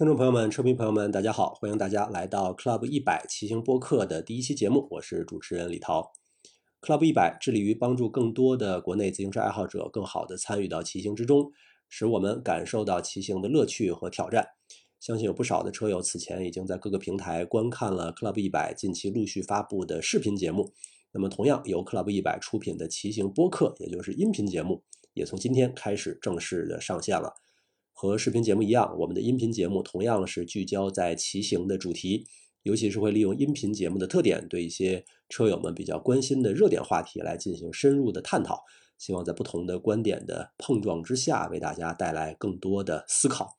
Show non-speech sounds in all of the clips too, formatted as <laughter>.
听众朋友们、车迷朋友们，大家好！欢迎大家来到 Club 一百骑行播客的第一期节目，我是主持人李涛。Club 一百致力于帮助更多的国内自行车爱好者更好地参与到骑行之中，使我们感受到骑行的乐趣和挑战。相信有不少的车友此前已经在各个平台观看了 Club 一百近期陆续发布的视频节目。那么，同样由 Club 一百出品的骑行播客，也就是音频节目，也从今天开始正式的上线了。和视频节目一样，我们的音频节目同样是聚焦在骑行的主题，尤其是会利用音频节目的特点，对一些车友们比较关心的热点话题来进行深入的探讨。希望在不同的观点的碰撞之下，为大家带来更多的思考。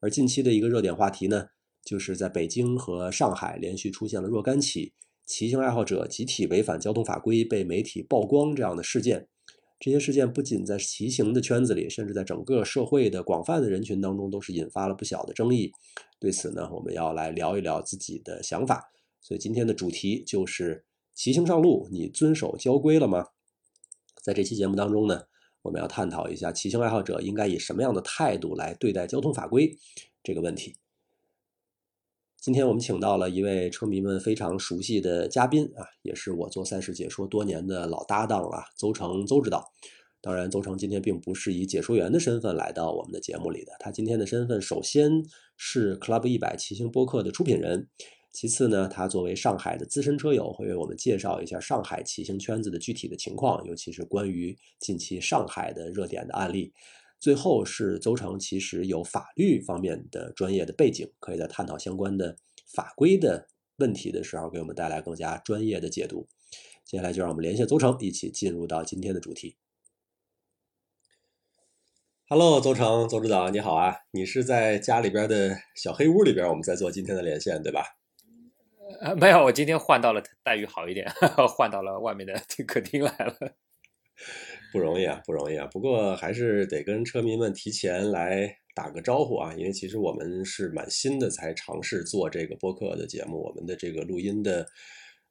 而近期的一个热点话题呢，就是在北京和上海连续出现了若干起骑行爱好者集体违反交通法规被媒体曝光这样的事件。这些事件不仅在骑行的圈子里，甚至在整个社会的广泛的人群当中，都是引发了不小的争议。对此呢，我们要来聊一聊自己的想法。所以今天的主题就是骑行上路，你遵守交规了吗？在这期节目当中呢，我们要探讨一下骑行爱好者应该以什么样的态度来对待交通法规这个问题。今天我们请到了一位车迷们非常熟悉的嘉宾啊，也是我做赛事解说多年的老搭档了，邹成邹指导。当然，邹成今天并不是以解说员的身份来到我们的节目里的，他今天的身份首先是 Club 一百骑行播客的出品人，其次呢，他作为上海的资深车友，会为我们介绍一下上海骑行圈子的具体的情况，尤其是关于近期上海的热点的案例。最后是邹成，其实有法律方面的专业的背景，可以在探讨相关的法规的问题的时候，给我们带来更加专业的解读。接下来就让我们连线邹成，一起进入到今天的主题。Hello，邹成，邹指导，你好啊！你是在家里边的小黑屋里边，我们在做今天的连线，对吧？呃，没有，我今天换到了待遇好一点，<laughs> 换到了外面的客厅来了。不容易啊，不容易啊！不过还是得跟车迷们提前来打个招呼啊，因为其实我们是蛮新的，才尝试做这个播客的节目。我们的这个录音的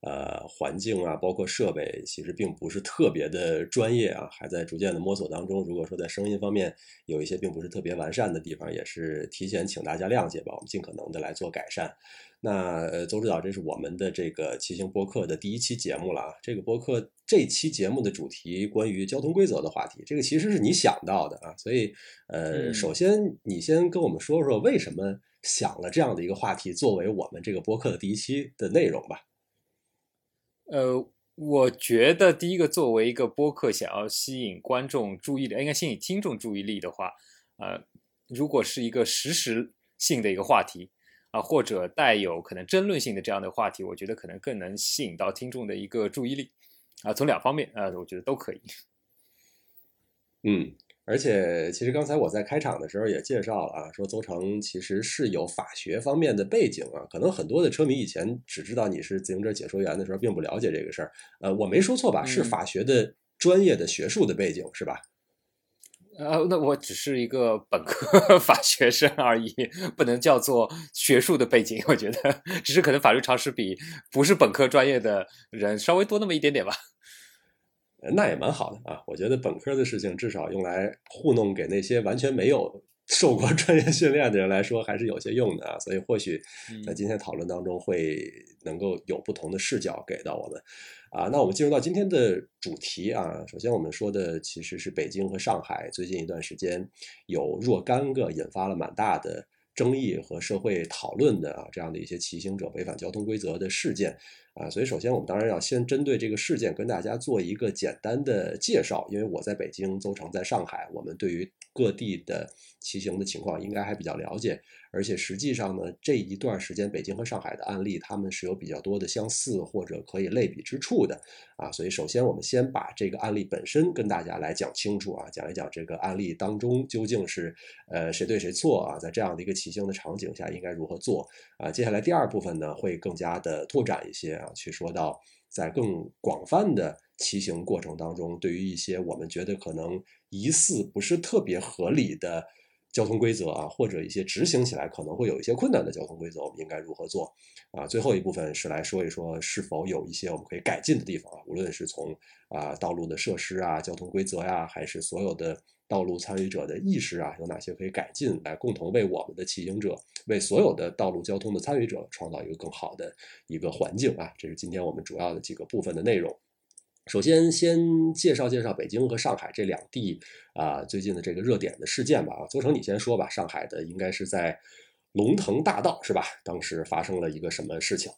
呃环境啊，包括设备，其实并不是特别的专业啊，还在逐渐的摸索当中。如果说在声音方面有一些并不是特别完善的地方，也是提前请大家谅解吧，我们尽可能的来做改善。那呃，邹指导，这是我们的这个骑行播客的第一期节目了啊。这个播客这期节目的主题关于交通规则的话题，这个其实是你想到的啊。所以呃，首先你先跟我们说说为什么想了这样的一个话题作为我们这个播客的第一期的内容吧。呃，我觉得第一个作为一个播客，想要吸引观众注意力，应该吸引听众注意力的话，呃，如果是一个实时性的一个话题。啊，或者带有可能争论性的这样的话题，我觉得可能更能吸引到听众的一个注意力。啊，从两方面啊，我觉得都可以。嗯，而且其实刚才我在开场的时候也介绍了啊，说邹城其实是有法学方面的背景啊，可能很多的车迷以前只知道你是自行车解说员的时候，并不了解这个事儿。呃，我没说错吧？是法学的专业的学术的背景是吧？呃，那我只是一个本科 <laughs> 法学生而已，不能叫做学术的背景。我觉得，只是可能法律常识比不是本科专业的人稍微多那么一点点吧。那也蛮好的啊，我觉得本科的事情至少用来糊弄给那些完全没有 <laughs> 受过专业训练的人来说，还是有些用的啊。所以或许在今天讨论当中会能够有不同的视角给到我们。啊，那我们进入到今天的主题啊。首先，我们说的其实是北京和上海最近一段时间有若干个引发了蛮大的争议和社会讨论的啊这样的一些骑行者违反交通规则的事件啊。所以，首先我们当然要先针对这个事件跟大家做一个简单的介绍，因为我在北京，邹城在上海，我们对于各地的骑行的情况应该还比较了解。而且实际上呢，这一段时间北京和上海的案例，他们是有比较多的相似或者可以类比之处的啊。所以首先我们先把这个案例本身跟大家来讲清楚啊，讲一讲这个案例当中究竟是呃谁对谁错啊，在这样的一个骑行的场景下应该如何做啊。接下来第二部分呢会更加的拓展一些啊，去说到在更广泛的骑行过程当中，对于一些我们觉得可能疑似不是特别合理的。交通规则啊，或者一些执行起来可能会有一些困难的交通规则，我们应该如何做？啊，最后一部分是来说一说是否有一些我们可以改进的地方啊，无论是从啊道路的设施啊、交通规则呀，还是所有的道路参与者的意识啊，有哪些可以改进，来共同为我们的骑行者、为所有的道路交通的参与者创造一个更好的一个环境啊。这是今天我们主要的几个部分的内容。首先，先介绍介绍北京和上海这两地啊最近的这个热点的事件吧。啊，邹成你先说吧。上海的应该是在龙腾大道是吧？当时发生了一个什么事情？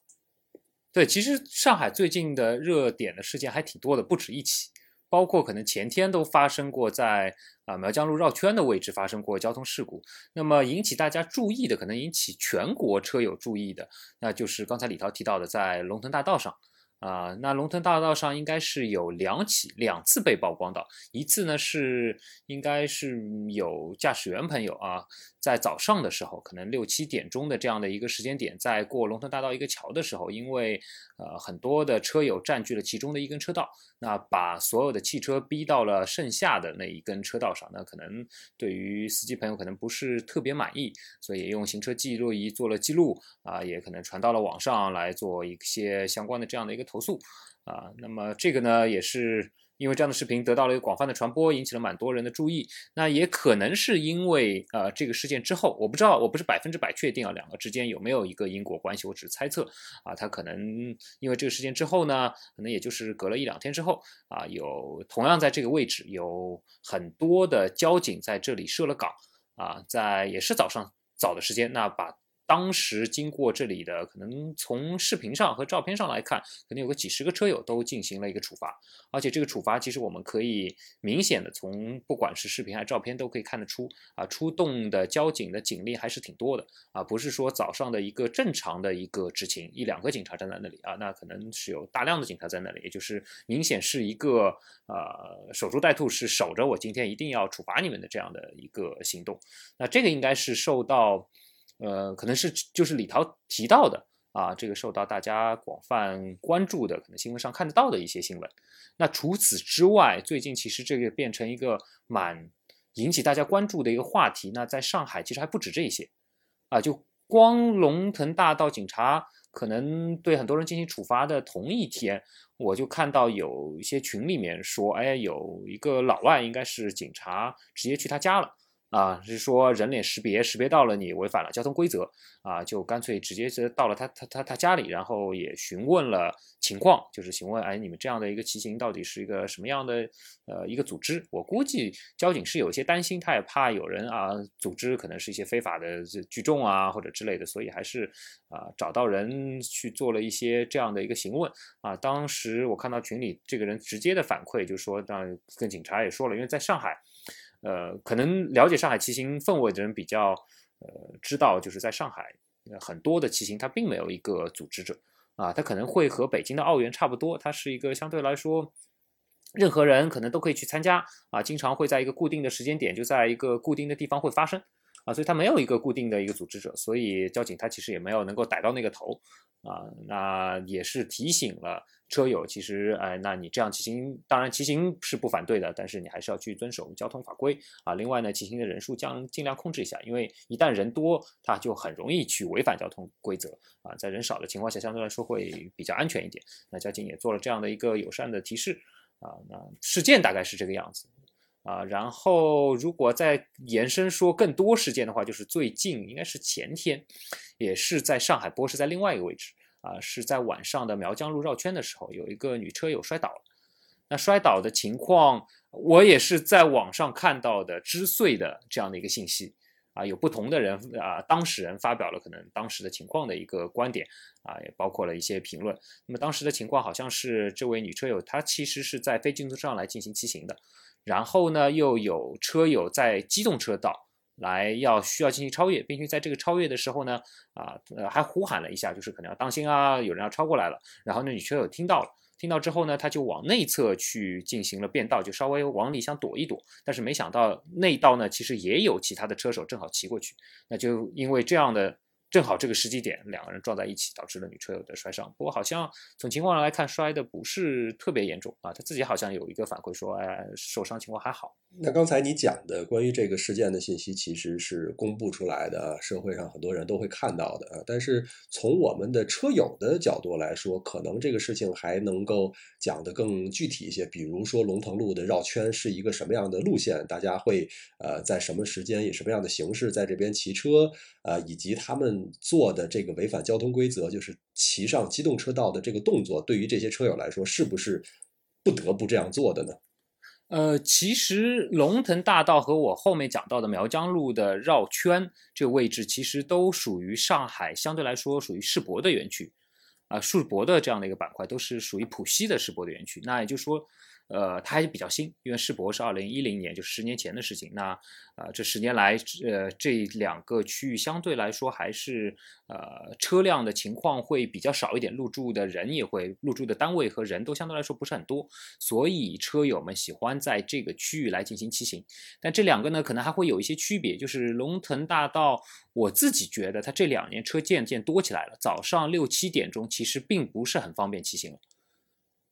对，其实上海最近的热点的事件还挺多的，不止一起，包括可能前天都发生过在啊苗江路绕圈的位置发生过交通事故。那么引起大家注意的，可能引起全国车友注意的，那就是刚才李涛提到的，在龙腾大道上。啊，那龙腾大道上应该是有两起、两次被曝光到，一次呢是应该是有驾驶员朋友啊。在早上的时候，可能六七点钟的这样的一个时间点，在过龙腾大道一个桥的时候，因为呃很多的车友占据了其中的一根车道，那把所有的汽车逼到了剩下的那一根车道上，那可能对于司机朋友可能不是特别满意，所以也用行车记录仪做了记录啊，也可能传到了网上来做一些相关的这样的一个投诉啊。那么这个呢也是。因为这样的视频得到了一个广泛的传播，引起了蛮多人的注意。那也可能是因为呃这个事件之后，我不知道，我不是百分之百确定啊，两个之间有没有一个因果关系，我只是猜测啊。他可能因为这个事件之后呢，可能也就是隔了一两天之后啊，有同样在这个位置有很多的交警在这里设了岗啊，在也是早上早的时间，那把。当时经过这里的，可能从视频上和照片上来看，可能有个几十个车友都进行了一个处罚，而且这个处罚其实我们可以明显的从不管是视频还是照片都可以看得出，啊，出动的交警的警力还是挺多的，啊，不是说早上的一个正常的一个执勤，一两个警察站在那里啊，那可能是有大量的警察在那里，也就是明显是一个呃守株待兔，是守着我今天一定要处罚你们的这样的一个行动，那这个应该是受到。呃，可能是就是李涛提到的啊，这个受到大家广泛关注的，可能新闻上看得到的一些新闻。那除此之外，最近其实这个变成一个蛮引起大家关注的一个话题。那在上海其实还不止这些啊，就光龙腾大道警察可能对很多人进行处罚的同一天，我就看到有一些群里面说，哎，有一个老外应该是警察直接去他家了。啊，是说人脸识别识别到了你违反了交通规则啊，就干脆直接是到了他他他他家里，然后也询问了情况，就是询问哎，你们这样的一个骑行到底是一个什么样的呃一个组织？我估计交警是有些担心，他也怕有人啊组织可能是一些非法的聚众啊或者之类的，所以还是啊找到人去做了一些这样的一个询问啊。当时我看到群里这个人直接的反馈就是说，当跟警察也说了，因为在上海。呃，可能了解上海骑行氛围的人比较，呃，知道就是在上海，很多的骑行它并没有一个组织者啊，它可能会和北京的奥园差不多，它是一个相对来说，任何人可能都可以去参加啊，经常会在一个固定的时间点，就在一个固定的地方会发生啊，所以它没有一个固定的一个组织者，所以交警他其实也没有能够逮到那个头啊，那也是提醒了。车友其实，哎，那你这样骑行，当然骑行是不反对的，但是你还是要去遵守交通法规啊。另外呢，骑行的人数将尽量控制一下，因为一旦人多，他就很容易去违反交通规则啊。在人少的情况下，相对来说会比较安全一点。那交警也做了这样的一个友善的提示啊。那事件大概是这个样子啊。然后如果再延伸说更多事件的话，就是最近应该是前天，也是在上海，不过是在另外一个位置。啊，是在晚上的苗江路绕圈的时候，有一个女车友摔倒了。那摔倒的情况，我也是在网上看到的，知碎的这样的一个信息。啊，有不同的人啊，当事人发表了可能当时的情况的一个观点。啊，也包括了一些评论。那么当时的情况好像是这位女车友她其实是在非机动车上来进行骑行的，然后呢又有车友在机动车道。来要需要进行超越，并且在这个超越的时候呢，啊，呃，还呼喊了一下，就是可能要当心啊，有人要超过来了。然后呢，女车友听到了，听到之后呢，他就往内侧去进行了变道，就稍微往里想躲一躲。但是没想到内道呢，其实也有其他的车手正好骑过去，那就因为这样的正好这个时机点，两个人撞在一起，导致了女车友的摔伤。不过好像从情况上来看，摔的不是特别严重啊。他自己好像有一个反馈说，哎，受伤情况还好。那刚才你讲的关于这个事件的信息，其实是公布出来的，社会上很多人都会看到的啊。但是从我们的车友的角度来说，可能这个事情还能够讲得更具体一些。比如说龙腾路的绕圈是一个什么样的路线，大家会呃在什么时间以什么样的形式在这边骑车，呃，以及他们做的这个违反交通规则，就是骑上机动车道的这个动作，对于这些车友来说，是不是不得不这样做的呢？呃，其实龙腾大道和我后面讲到的苗江路的绕圈这个位置，其实都属于上海相对来说属于世博的园区，啊，世博的这样的一个板块，都是属于浦西的世博的园区。那也就是说。呃，它还是比较新，因为世博是二零一零年，就十年前的事情。那呃，这十年来，呃，这两个区域相对来说还是呃车辆的情况会比较少一点，入住的人也会入住的单位和人都相对来说不是很多，所以车友们喜欢在这个区域来进行骑行。但这两个呢，可能还会有一些区别，就是龙腾大道，我自己觉得它这两年车渐渐多起来了，早上六七点钟其实并不是很方便骑行了。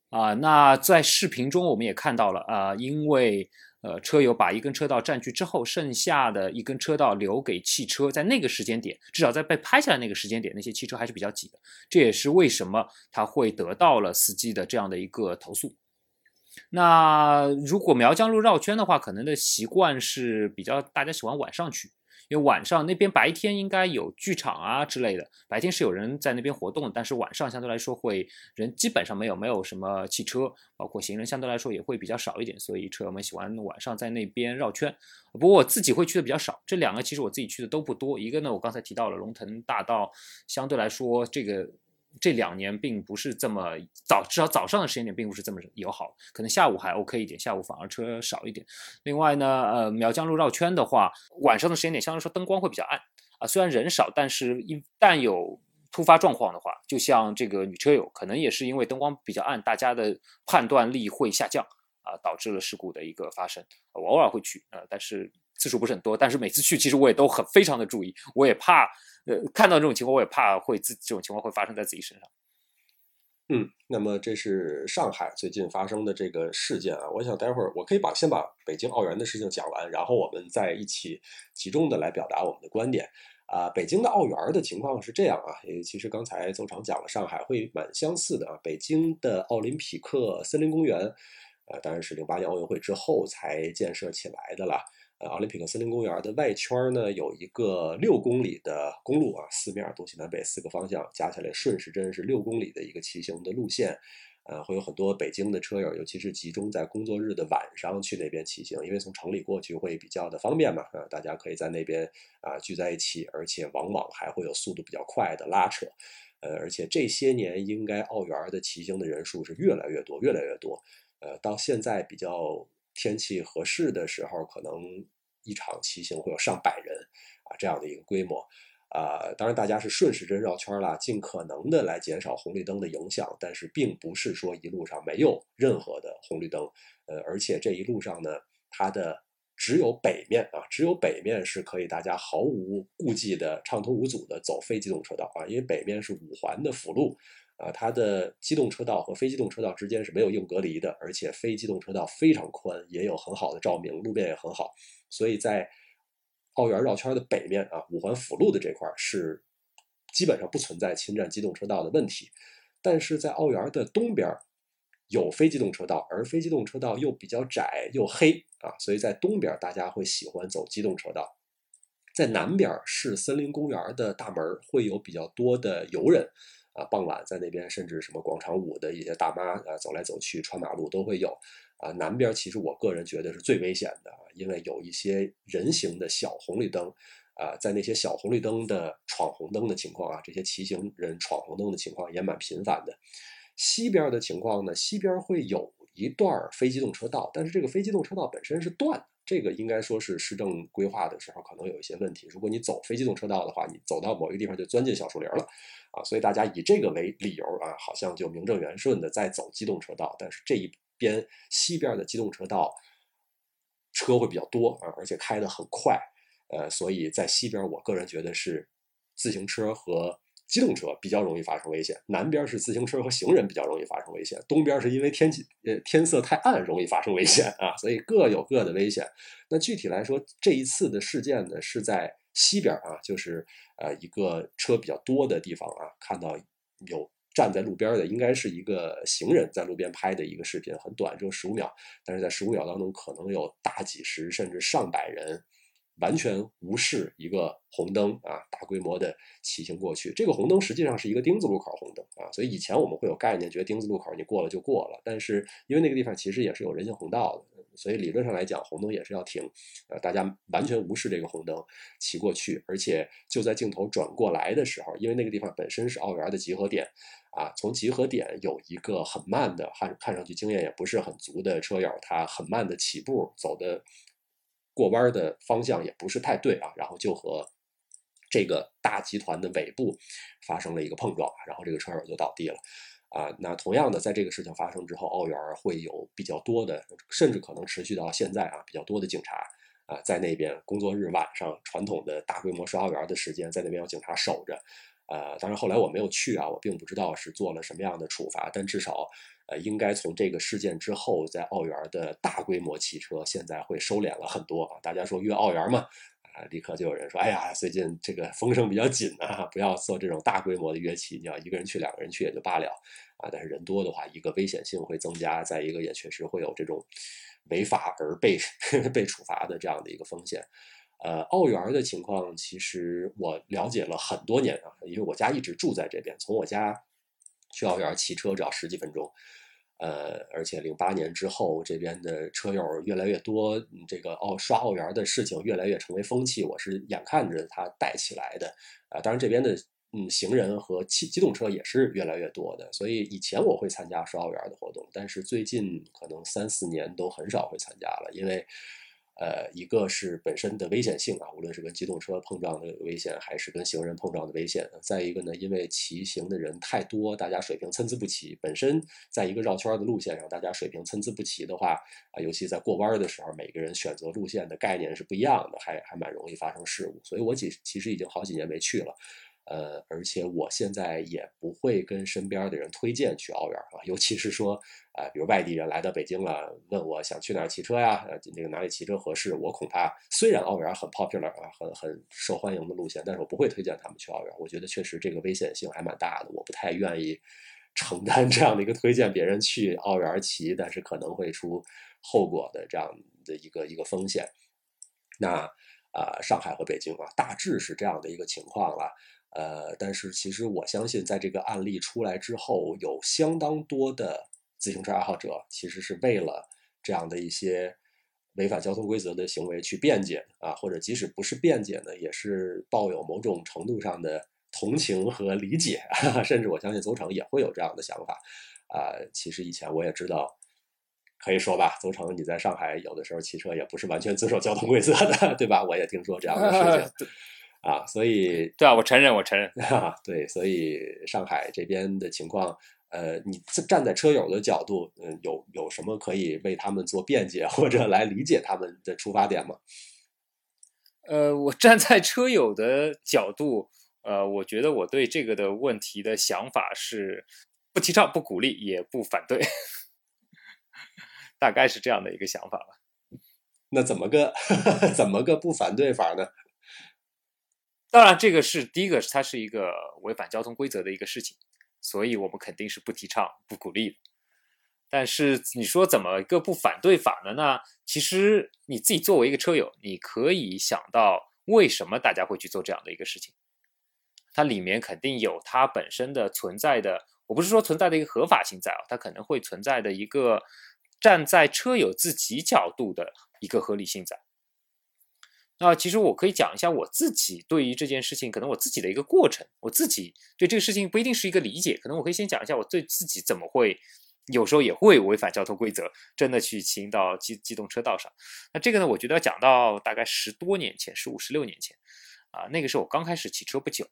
啊，那在视频中我们也看到了啊，因为呃车友把一根车道占据之后，剩下的一根车道留给汽车，在那个时间点，至少在被拍下来那个时间点，那些汽车还是比较挤的。这也是为什么他会得到了司机的这样的一个投诉。那如果苗江路绕圈的话，可能的习惯是比较大家喜欢晚上去。因为晚上那边白天应该有剧场啊之类的，白天是有人在那边活动，但是晚上相对来说会人基本上没有，没有什么汽车，包括行人相对来说也会比较少一点，所以车友们喜欢晚上在那边绕圈。不过我自己会去的比较少，这两个其实我自己去的都不多。一个呢，我刚才提到了龙腾大道，相对来说这个。这两年并不是这么早，至少早上的时间点并不是这么友好，可能下午还 OK 一点，下午反而车少一点。另外呢，呃，苗江路绕圈的话，晚上的时间点相对来说灯光会比较暗啊，虽然人少，但是一旦有突发状况的话，就像这个女车友，可能也是因为灯光比较暗，大家的判断力会下降啊，导致了事故的一个发生。我偶尔会去，呃，但是次数不是很多，但是每次去其实我也都很非常的注意，我也怕。呃，看到这种情况，我也怕会自这种情况会发生在自己身上。嗯，那么这是上海最近发生的这个事件啊。我想待会儿我可以把先把北京奥园的事情讲完，然后我们再一起集中的来表达我们的观点啊。北京的奥园的情况是这样啊，其实刚才邹长讲了，上海会蛮相似的啊。北京的奥林匹克森林公园，呃，当然是零八年奥运会之后才建设起来的了。呃，奥林匹克森林公园的外圈呢，有一个六公里的公路啊，四面东西南北四个方向加起来顺时针是六公里的一个骑行的路线。呃，会有很多北京的车友，尤其是集中在工作日的晚上去那边骑行，因为从城里过去会比较的方便嘛。啊，大家可以在那边啊聚在一起，而且往往还会有速度比较快的拉扯。呃，而且这些年应该奥园的骑行的人数是越来越多，越来越多。呃，到现在比较。天气合适的时候，可能一场骑行会有上百人啊，这样的一个规模啊。当然，大家是顺时针绕圈啦，尽可能的来减少红绿灯的影响。但是，并不是说一路上没有任何的红绿灯。呃，而且这一路上呢，它的只有北面啊，只有北面是可以大家毫无顾忌的畅通无阻的走非机动车道啊，因为北面是五环的辅路。啊，它的机动车道和非机动车道之间是没有硬隔离的，而且非机动车道非常宽，也有很好的照明，路面也很好，所以在奥园绕圈的北面啊，五环辅路的这块是基本上不存在侵占机动车道的问题。但是在奥园的东边有非机动车道，而非机动车道又比较窄又黑啊，所以在东边大家会喜欢走机动车道。在南边是森林公园的大门，会有比较多的游人。啊，傍晚在那边，甚至什么广场舞的一些大妈啊，走来走去，穿马路都会有。啊，南边其实我个人觉得是最危险的，因为有一些人行的小红绿灯，啊，在那些小红绿灯的闯红灯的情况啊，这些骑行人闯红灯的情况也蛮频繁的。西边的情况呢，西边会有一段非机动车道，但是这个非机动车道本身是断的。这个应该说是市政规划的时候可能有一些问题。如果你走非机动车道的话，你走到某一个地方就钻进小树林了，所以大家以这个为理由啊，好像就名正言顺的在走机动车道。但是这一边西边的机动车道车会比较多啊，而且开得很快，呃，所以在西边我个人觉得是自行车和机动车比较容易发生危险，南边是自行车和行人比较容易发生危险，东边是因为天气呃天色太暗容易发生危险啊，所以各有各的危险。那具体来说，这一次的事件呢是在西边啊，就是呃一个车比较多的地方啊，看到有站在路边的，应该是一个行人在路边拍的一个视频，很短，只有十五秒，但是在十五秒当中可能有大几十甚至上百人。完全无视一个红灯啊，大规模的骑行过去。这个红灯实际上是一个丁字路口红灯啊，所以以前我们会有概念，觉得丁字路口你过了就过了。但是因为那个地方其实也是有人行横道的，所以理论上来讲，红灯也是要停。呃，大家完全无视这个红灯骑过去，而且就在镜头转过来的时候，因为那个地方本身是奥园的集合点啊，从集合点有一个很慢的，看看上去经验也不是很足的车友，他很慢的起步走的。过弯的方向也不是太对啊，然后就和这个大集团的尾部发生了一个碰撞，然后这个车手就倒地了啊。那同样的，在这个事情发生之后，奥园会有比较多的，甚至可能持续到现在啊，比较多的警察啊，在那边工作日晚上传统的大规模刷奥园的时间，在那边有警察守着。呃，当然后来我没有去啊，我并不知道是做了什么样的处罚，但至少。呃，应该从这个事件之后，在奥园的大规模骑车现在会收敛了很多啊。大家说约奥园嘛，啊，立刻就有人说，哎呀，最近这个风声比较紧啊，不要做这种大规模的约骑，你要一个人去、两个人去也就罢了啊。但是人多的话，一个危险性会增加，再一个也确实会有这种违法而被 <laughs> 被处罚的这样的一个风险。呃，奥园的情况其实我了解了很多年啊，因为我家一直住在这边，从我家。去奥园骑车只要十几分钟，呃，而且零八年之后，这边的车友越来越多，这个奥刷奥园的事情越来越成为风气，我是眼看着它带起来的，啊，当然这边的嗯行人和汽机动车也是越来越多的，所以以前我会参加刷奥园的活动，但是最近可能三四年都很少会参加了，因为。呃，一个是本身的危险性啊，无论是跟机动车碰撞的危险，还是跟行人碰撞的危险。再一个呢，因为骑行的人太多，大家水平参差不齐。本身在一个绕圈的路线上，大家水平参差不齐的话，啊，尤其在过弯的时候，每个人选择路线的概念是不一样的，还还蛮容易发生事故。所以我几其实已经好几年没去了。呃，而且我现在也不会跟身边的人推荐去奥园啊，尤其是说，啊，比如外地人来到北京了，问我想去哪儿骑车呀？呃，那个哪里骑车合适？我恐怕虽然奥园很 popular 啊，很很受欢迎的路线，但是我不会推荐他们去奥园。我觉得确实这个危险性还蛮大的，我不太愿意承担这样的一个推荐别人去奥园骑，但是可能会出后果的这样的一个一个风险。那啊，上海和北京啊，大致是这样的一个情况了。呃，但是其实我相信，在这个案例出来之后，有相当多的自行车爱好者其实是为了这样的一些违反交通规则的行为去辩解啊，或者即使不是辩解呢，也是抱有某种程度上的同情和理解，<laughs> 甚至我相信邹成也会有这样的想法啊。其实以前我也知道，可以说吧，邹成你在上海有的时候骑车也不是完全遵守交通规则的，对吧？我也听说这样的事情。<laughs> 啊，所以对啊，我承认，我承认。<laughs> 对，所以上海这边的情况，呃，你站在车友的角度，嗯，有有什么可以为他们做辩解或者来理解他们的出发点吗？呃，我站在车友的角度，呃，我觉得我对这个的问题的想法是不提倡、不鼓励、也不反对，<laughs> 大概是这样的一个想法吧。那怎么个 <laughs> 怎么个不反对法呢？当然，这个是第一个，它是一个违反交通规则的一个事情，所以我们肯定是不提倡、不鼓励的。但是你说怎么一个不反对法呢？那其实你自己作为一个车友，你可以想到为什么大家会去做这样的一个事情？它里面肯定有它本身的存在的，我不是说存在的一个合法性在啊，它可能会存在的一个站在车友自己角度的一个合理性在。那其实我可以讲一下我自己对于这件事情，可能我自己的一个过程，我自己对这个事情不一定是一个理解，可能我可以先讲一下我对自己怎么会有时候也会违反交通规则，真的去骑到机机动车道上。那这个呢，我觉得要讲到大概十多年前，十五十六年前啊，那个时候我刚开始骑车不久，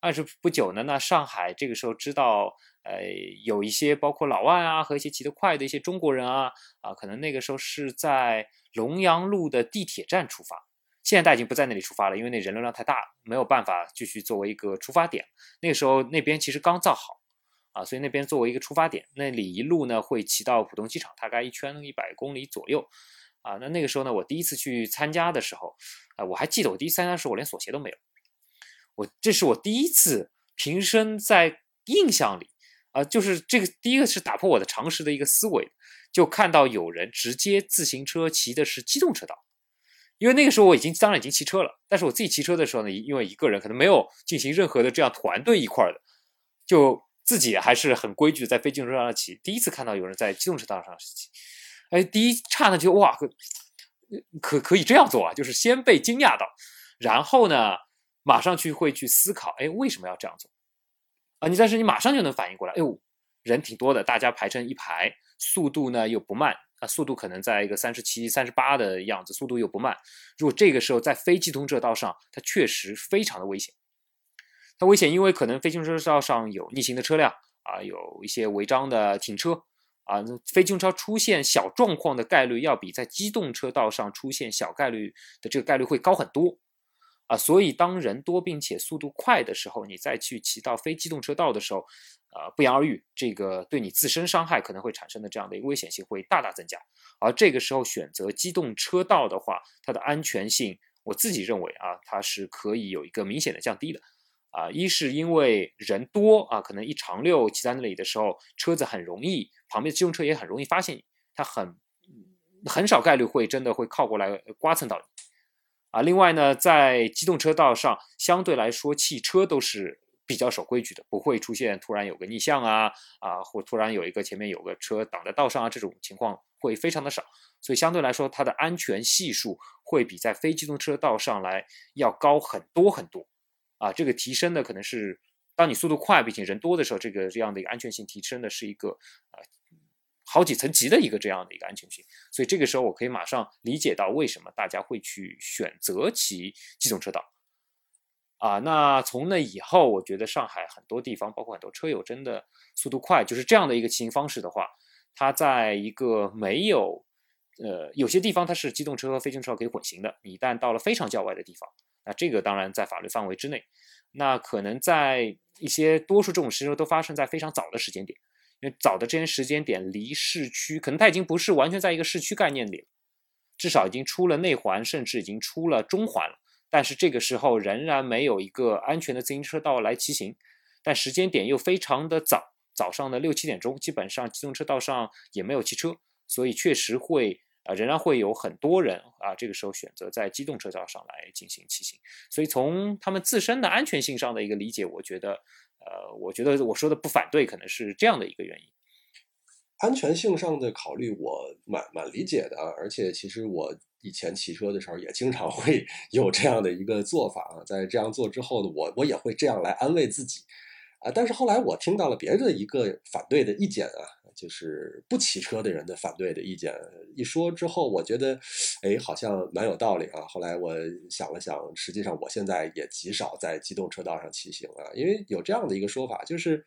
二十不久呢，那上海这个时候知道，呃，有一些包括老外啊和一些骑得快的一些中国人啊啊，可能那个时候是在龙阳路的地铁站出发。现在他已经不在那里出发了，因为那人流量太大了，没有办法继续作为一个出发点。那个时候那边其实刚造好啊，所以那边作为一个出发点，那里一路呢会骑到浦东机场，大概一圈一百公里左右啊。那那个时候呢，我第一次去参加的时候，啊，我还记得我第一次参加的时候，我连锁鞋都没有。我这是我第一次平生在印象里啊，就是这个第一个是打破我的常识的一个思维，就看到有人直接自行车骑的是机动车道。因为那个时候我已经当然已经骑车了，但是我自己骑车的时候呢，因为一个人可能没有进行任何的这样团队一块的，就自己还是很规矩的在非机动车道上骑。第一次看到有人在机动车道上骑，哎，第一刹那就哇，可可可以这样做啊，就是先被惊讶到，然后呢，马上去会去思考，哎，为什么要这样做啊？你但是你马上就能反应过来，哎呦，人挺多的，大家排成一排，速度呢又不慢。啊，速度可能在一个三十七、三十八的样子，速度又不慢。如果这个时候在非机动车道上，它确实非常的危险。它危险，因为可能非机动车道上有逆行的车辆啊，有一些违章的停车啊，非机动车出现小状况的概率要比在机动车道上出现小概率的这个概率会高很多。啊，所以当人多并且速度快的时候，你再去骑到非机动车道的时候，呃，不言而喻，这个对你自身伤害可能会产生的这样的一个危险性会大大增加。而这个时候选择机动车道的话，它的安全性，我自己认为啊，它是可以有一个明显的降低的。啊，一是因为人多啊，可能一长溜骑在那里的时候，车子很容易，旁边的机动车也很容易发现你，它很很少概率会真的会靠过来刮蹭到你。啊，另外呢，在机动车道上，相对来说，汽车都是比较守规矩的，不会出现突然有个逆向啊，啊，或突然有一个前面有个车挡在道上啊，这种情况会非常的少，所以相对来说，它的安全系数会比在非机动车道上来要高很多很多，啊，这个提升的可能是当你速度快并且人多的时候，这个这样的一个安全性提升的是一个啊。好几层级的一个这样的一个安全性，所以这个时候我可以马上理解到为什么大家会去选择骑机动车道啊。那从那以后，我觉得上海很多地方，包括很多车友，真的速度快，就是这样的一个骑行方式的话，它在一个没有呃有些地方它是机动车和非机动车可以混行的。一旦到了非常郊外的地方，那这个当然在法律范围之内，那可能在一些多数这种事情都发生在非常早的时间点。因为早的这些时间点离市区，可能它已经不是完全在一个市区概念里，至少已经出了内环，甚至已经出了中环了。但是这个时候仍然没有一个安全的自行车道来骑行，但时间点又非常的早，早上的六七点钟，基本上机动车道上也没有汽车，所以确实会啊，仍然会有很多人啊，这个时候选择在机动车道上来进行骑行。所以从他们自身的安全性上的一个理解，我觉得。呃，我觉得我说的不反对，可能是这样的一个原因。安全性上的考虑，我蛮蛮理解的。而且，其实我以前骑车的时候，也经常会 <laughs> 有这样的一个做法啊。在这样做之后呢，我我也会这样来安慰自己啊。但是后来我听到了别人的一个反对的意见啊。就是不骑车的人的反对的意见一说之后，我觉得，哎，好像蛮有道理啊。后来我想了想，实际上我现在也极少在机动车道上骑行了，因为有这样的一个说法，就是，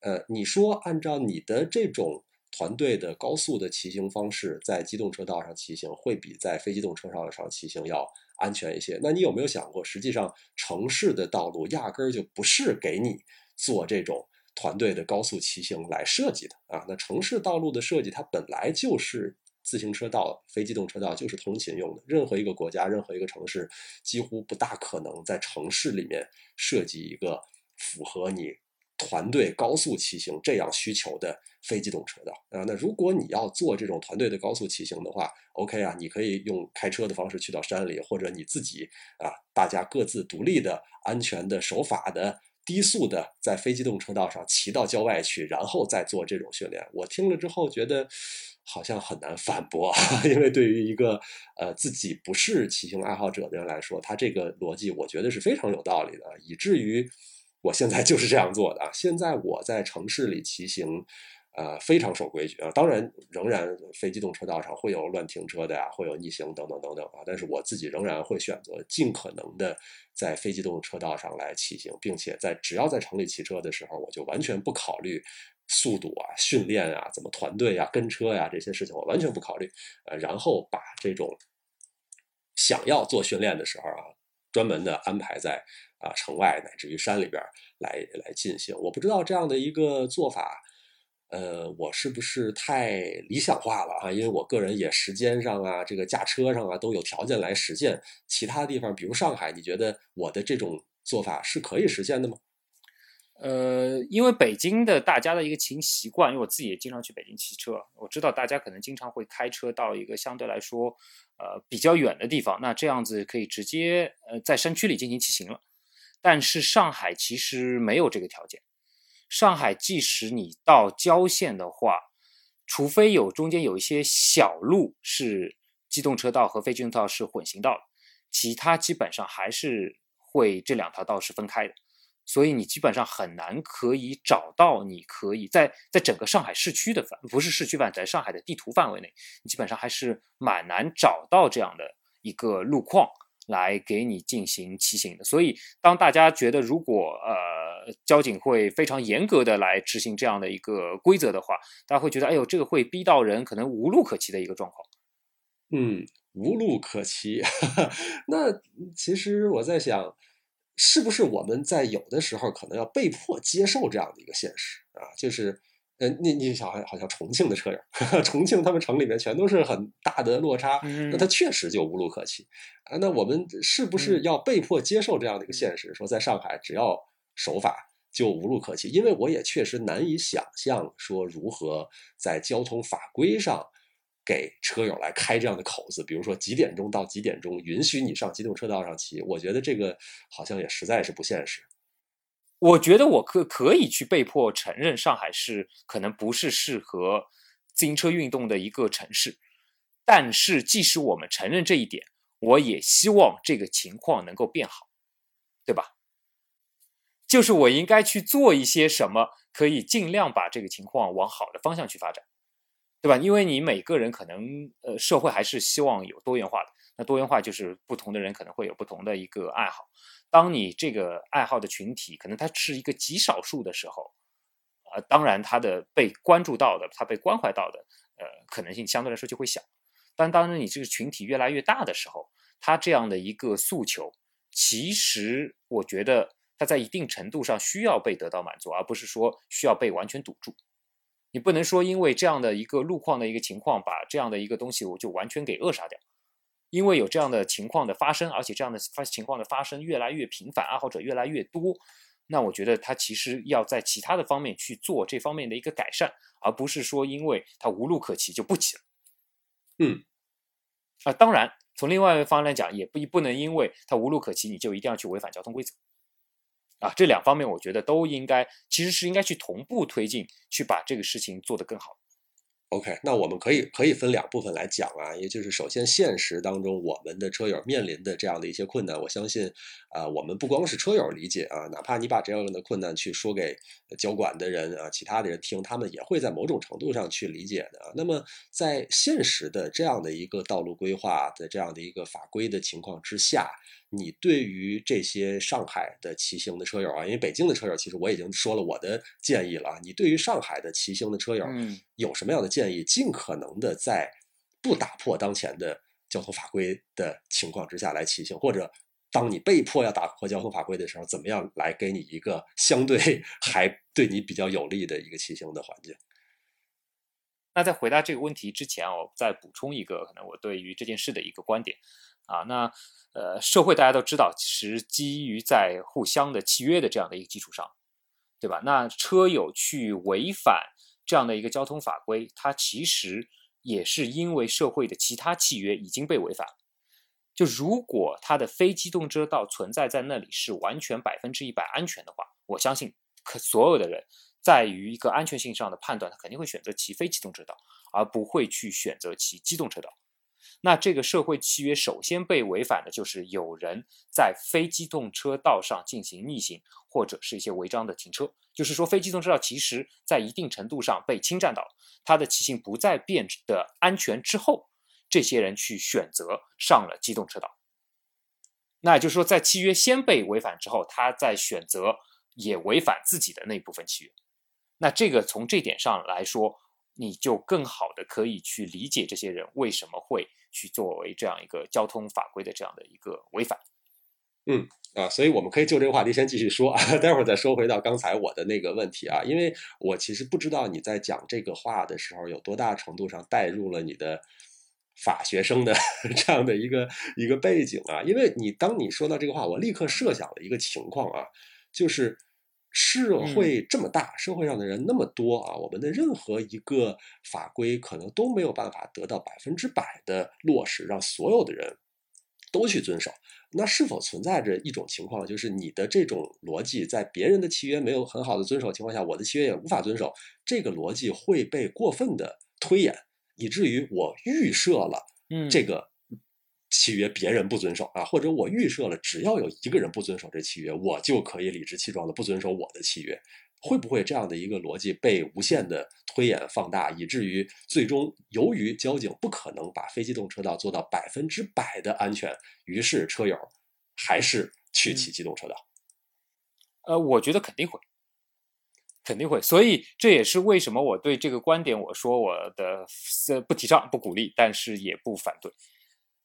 呃，你说按照你的这种团队的高速的骑行方式，在机动车道上骑行会比在非机动车道上骑行要安全一些。那你有没有想过，实际上城市的道路压根儿就不是给你做这种。团队的高速骑行来设计的啊，那城市道路的设计它本来就是自行车道、非机动车道就是通勤用的。任何一个国家、任何一个城市，几乎不大可能在城市里面设计一个符合你团队高速骑行这样需求的非机动车道啊。那如果你要做这种团队的高速骑行的话，OK 啊，你可以用开车的方式去到山里，或者你自己啊，大家各自独立的、安全的、守法的。低速的在非机动车道上骑到郊外去，然后再做这种训练，我听了之后觉得好像很难反驳，因为对于一个呃自己不是骑行爱好者的人来说，他这个逻辑我觉得是非常有道理的，以至于我现在就是这样做的啊。现在我在城市里骑行。呃，非常守规矩啊！当然，仍然非机动车道上会有乱停车的呀，会有逆行等等等等啊。但是我自己仍然会选择尽可能的在非机动车道上来骑行，并且在只要在城里骑车的时候，我就完全不考虑速度啊、训练啊、怎么团队啊、跟车呀这些事情，我完全不考虑。呃，然后把这种想要做训练的时候啊，专门的安排在啊城外乃至于山里边来来进行。我不知道这样的一个做法，呃，我是不是太理想化了啊？因为我个人也时间上啊，这个驾车上啊都有条件来实现。其他地方，比如上海，你觉得我的这种做法是可以实现的吗？呃，因为北京的大家的一个骑行习惯，因为我自己也经常去北京骑车，我知道大家可能经常会开车到一个相对来说呃比较远的地方，那这样子可以直接呃在山区里进行骑行了。但是上海其实没有这个条件，上海即使你到郊县的话，除非有中间有一些小路是机动车道和非机动车道是混行道，其他基本上还是会这两条道是分开的。所以你基本上很难可以找到，你可以在在整个上海市区的范，不是市区范，在上海的地图范围内，你基本上还是蛮难找到这样的一个路况来给你进行骑行的。所以当大家觉得如果呃交警会非常严格的来执行这样的一个规则的话，大家会觉得哎呦这个会逼到人可能无路可骑的一个状况。嗯，无路可骑，<laughs> 那其实我在想。是不是我们在有的时候可能要被迫接受这样的一个现实啊？就是，呃，你你想，好像重庆的车友，<laughs> 重庆他们城里面全都是很大的落差，那他确实就无路可骑啊。那我们是不是要被迫接受这样的一个现实？说在上海只要守法就无路可骑？因为我也确实难以想象说如何在交通法规上。给车友来开这样的口子，比如说几点钟到几点钟允许你上机动车道上骑，我觉得这个好像也实在是不现实。我觉得我可可以去被迫承认上海市可能不是适合自行车运动的一个城市，但是即使我们承认这一点，我也希望这个情况能够变好，对吧？就是我应该去做一些什么，可以尽量把这个情况往好的方向去发展。对吧？因为你每个人可能，呃，社会还是希望有多元化的。那多元化就是不同的人可能会有不同的一个爱好。当你这个爱好的群体可能它是一个极少数的时候，呃，当然它的被关注到的、它被关怀到的，呃，可能性相对来说就会小。但当你这个群体越来越大的时候，它这样的一个诉求，其实我觉得它在一定程度上需要被得到满足，而不是说需要被完全堵住。你不能说因为这样的一个路况的一个情况，把这样的一个东西我就完全给扼杀掉，因为有这样的情况的发生，而且这样的发情况的发生越来越频繁，爱好者越来越多，那我觉得他其实要在其他的方面去做这方面的一个改善，而不是说因为他无路可骑就不骑了。嗯，啊，当然从另外一方来讲，也不不能因为他无路可骑，你就一定要去违反交通规则。啊，这两方面我觉得都应该，其实是应该去同步推进，去把这个事情做得更好。OK，那我们可以可以分两部分来讲啊，也就是首先现实当中我们的车友面临的这样的一些困难，我相信啊，我们不光是车友理解啊，哪怕你把这样的困难去说给交管的人啊，其他的人听，他们也会在某种程度上去理解的。那么在现实的这样的一个道路规划的这样的一个法规的情况之下。你对于这些上海的骑行的车友啊，因为北京的车友其实我已经说了我的建议了。你对于上海的骑行的车友，有什么样的建议？尽可能的在不打破当前的交通法规的情况之下来骑行，或者当你被迫要打破交通法规的时候，怎么样来给你一个相对 <laughs> 还对你比较有利的一个骑行的环境？那在回答这个问题之前，我再补充一个可能我对于这件事的一个观点啊，那。呃，社会大家都知道，其实基于在互相的契约的这样的一个基础上，对吧？那车友去违反这样的一个交通法规，它其实也是因为社会的其他契约已经被违反。就如果它的非机动车道存在在那里是完全百分之一百安全的话，我相信可所有的人在于一个安全性上的判断，他肯定会选择骑非机动车道，而不会去选择骑机动车道。那这个社会契约首先被违反的就是有人在非机动车道上进行逆行或者是一些违章的停车，就是说非机动车道其实在一定程度上被侵占到了，他的骑行不再变得安全之后，这些人去选择上了机动车道。那也就是说，在契约先被违反之后，他在选择也违反自己的那部分契约。那这个从这点上来说，你就更好的可以去理解这些人为什么会去作为这样一个交通法规的这样的一个违反。嗯啊，所以我们可以就这个话题先继续说啊，待会儿再说回到刚才我的那个问题啊，因为我其实不知道你在讲这个话的时候有多大程度上带入了你的法学生的 <laughs> 这样的一个一个背景啊，因为你当你说到这个话，我立刻设想了一个情况啊，就是社会这么大，社会上的人那么多啊，我们的任何一个法规可能都没有办法得到百分之百的落实，让所有的人都去遵守。那是否存在着一种情况，就是你的这种逻辑在别人的契约没有很好的遵守情况下，我的契约也无法遵守，这个逻辑会被过分的推演，以至于我预设了这个契约别人不遵守啊，或者我预设了只要有一个人不遵守这契约，我就可以理直气壮的不遵守我的契约。会不会这样的一个逻辑被无限的推演放大，以至于最终由于交警不可能把非机动车道做到百分之百的安全，于是车友还是去骑机动车道？呃，我觉得肯定会，肯定会。所以这也是为什么我对这个观点，我说我的不提倡、不鼓励，但是也不反对。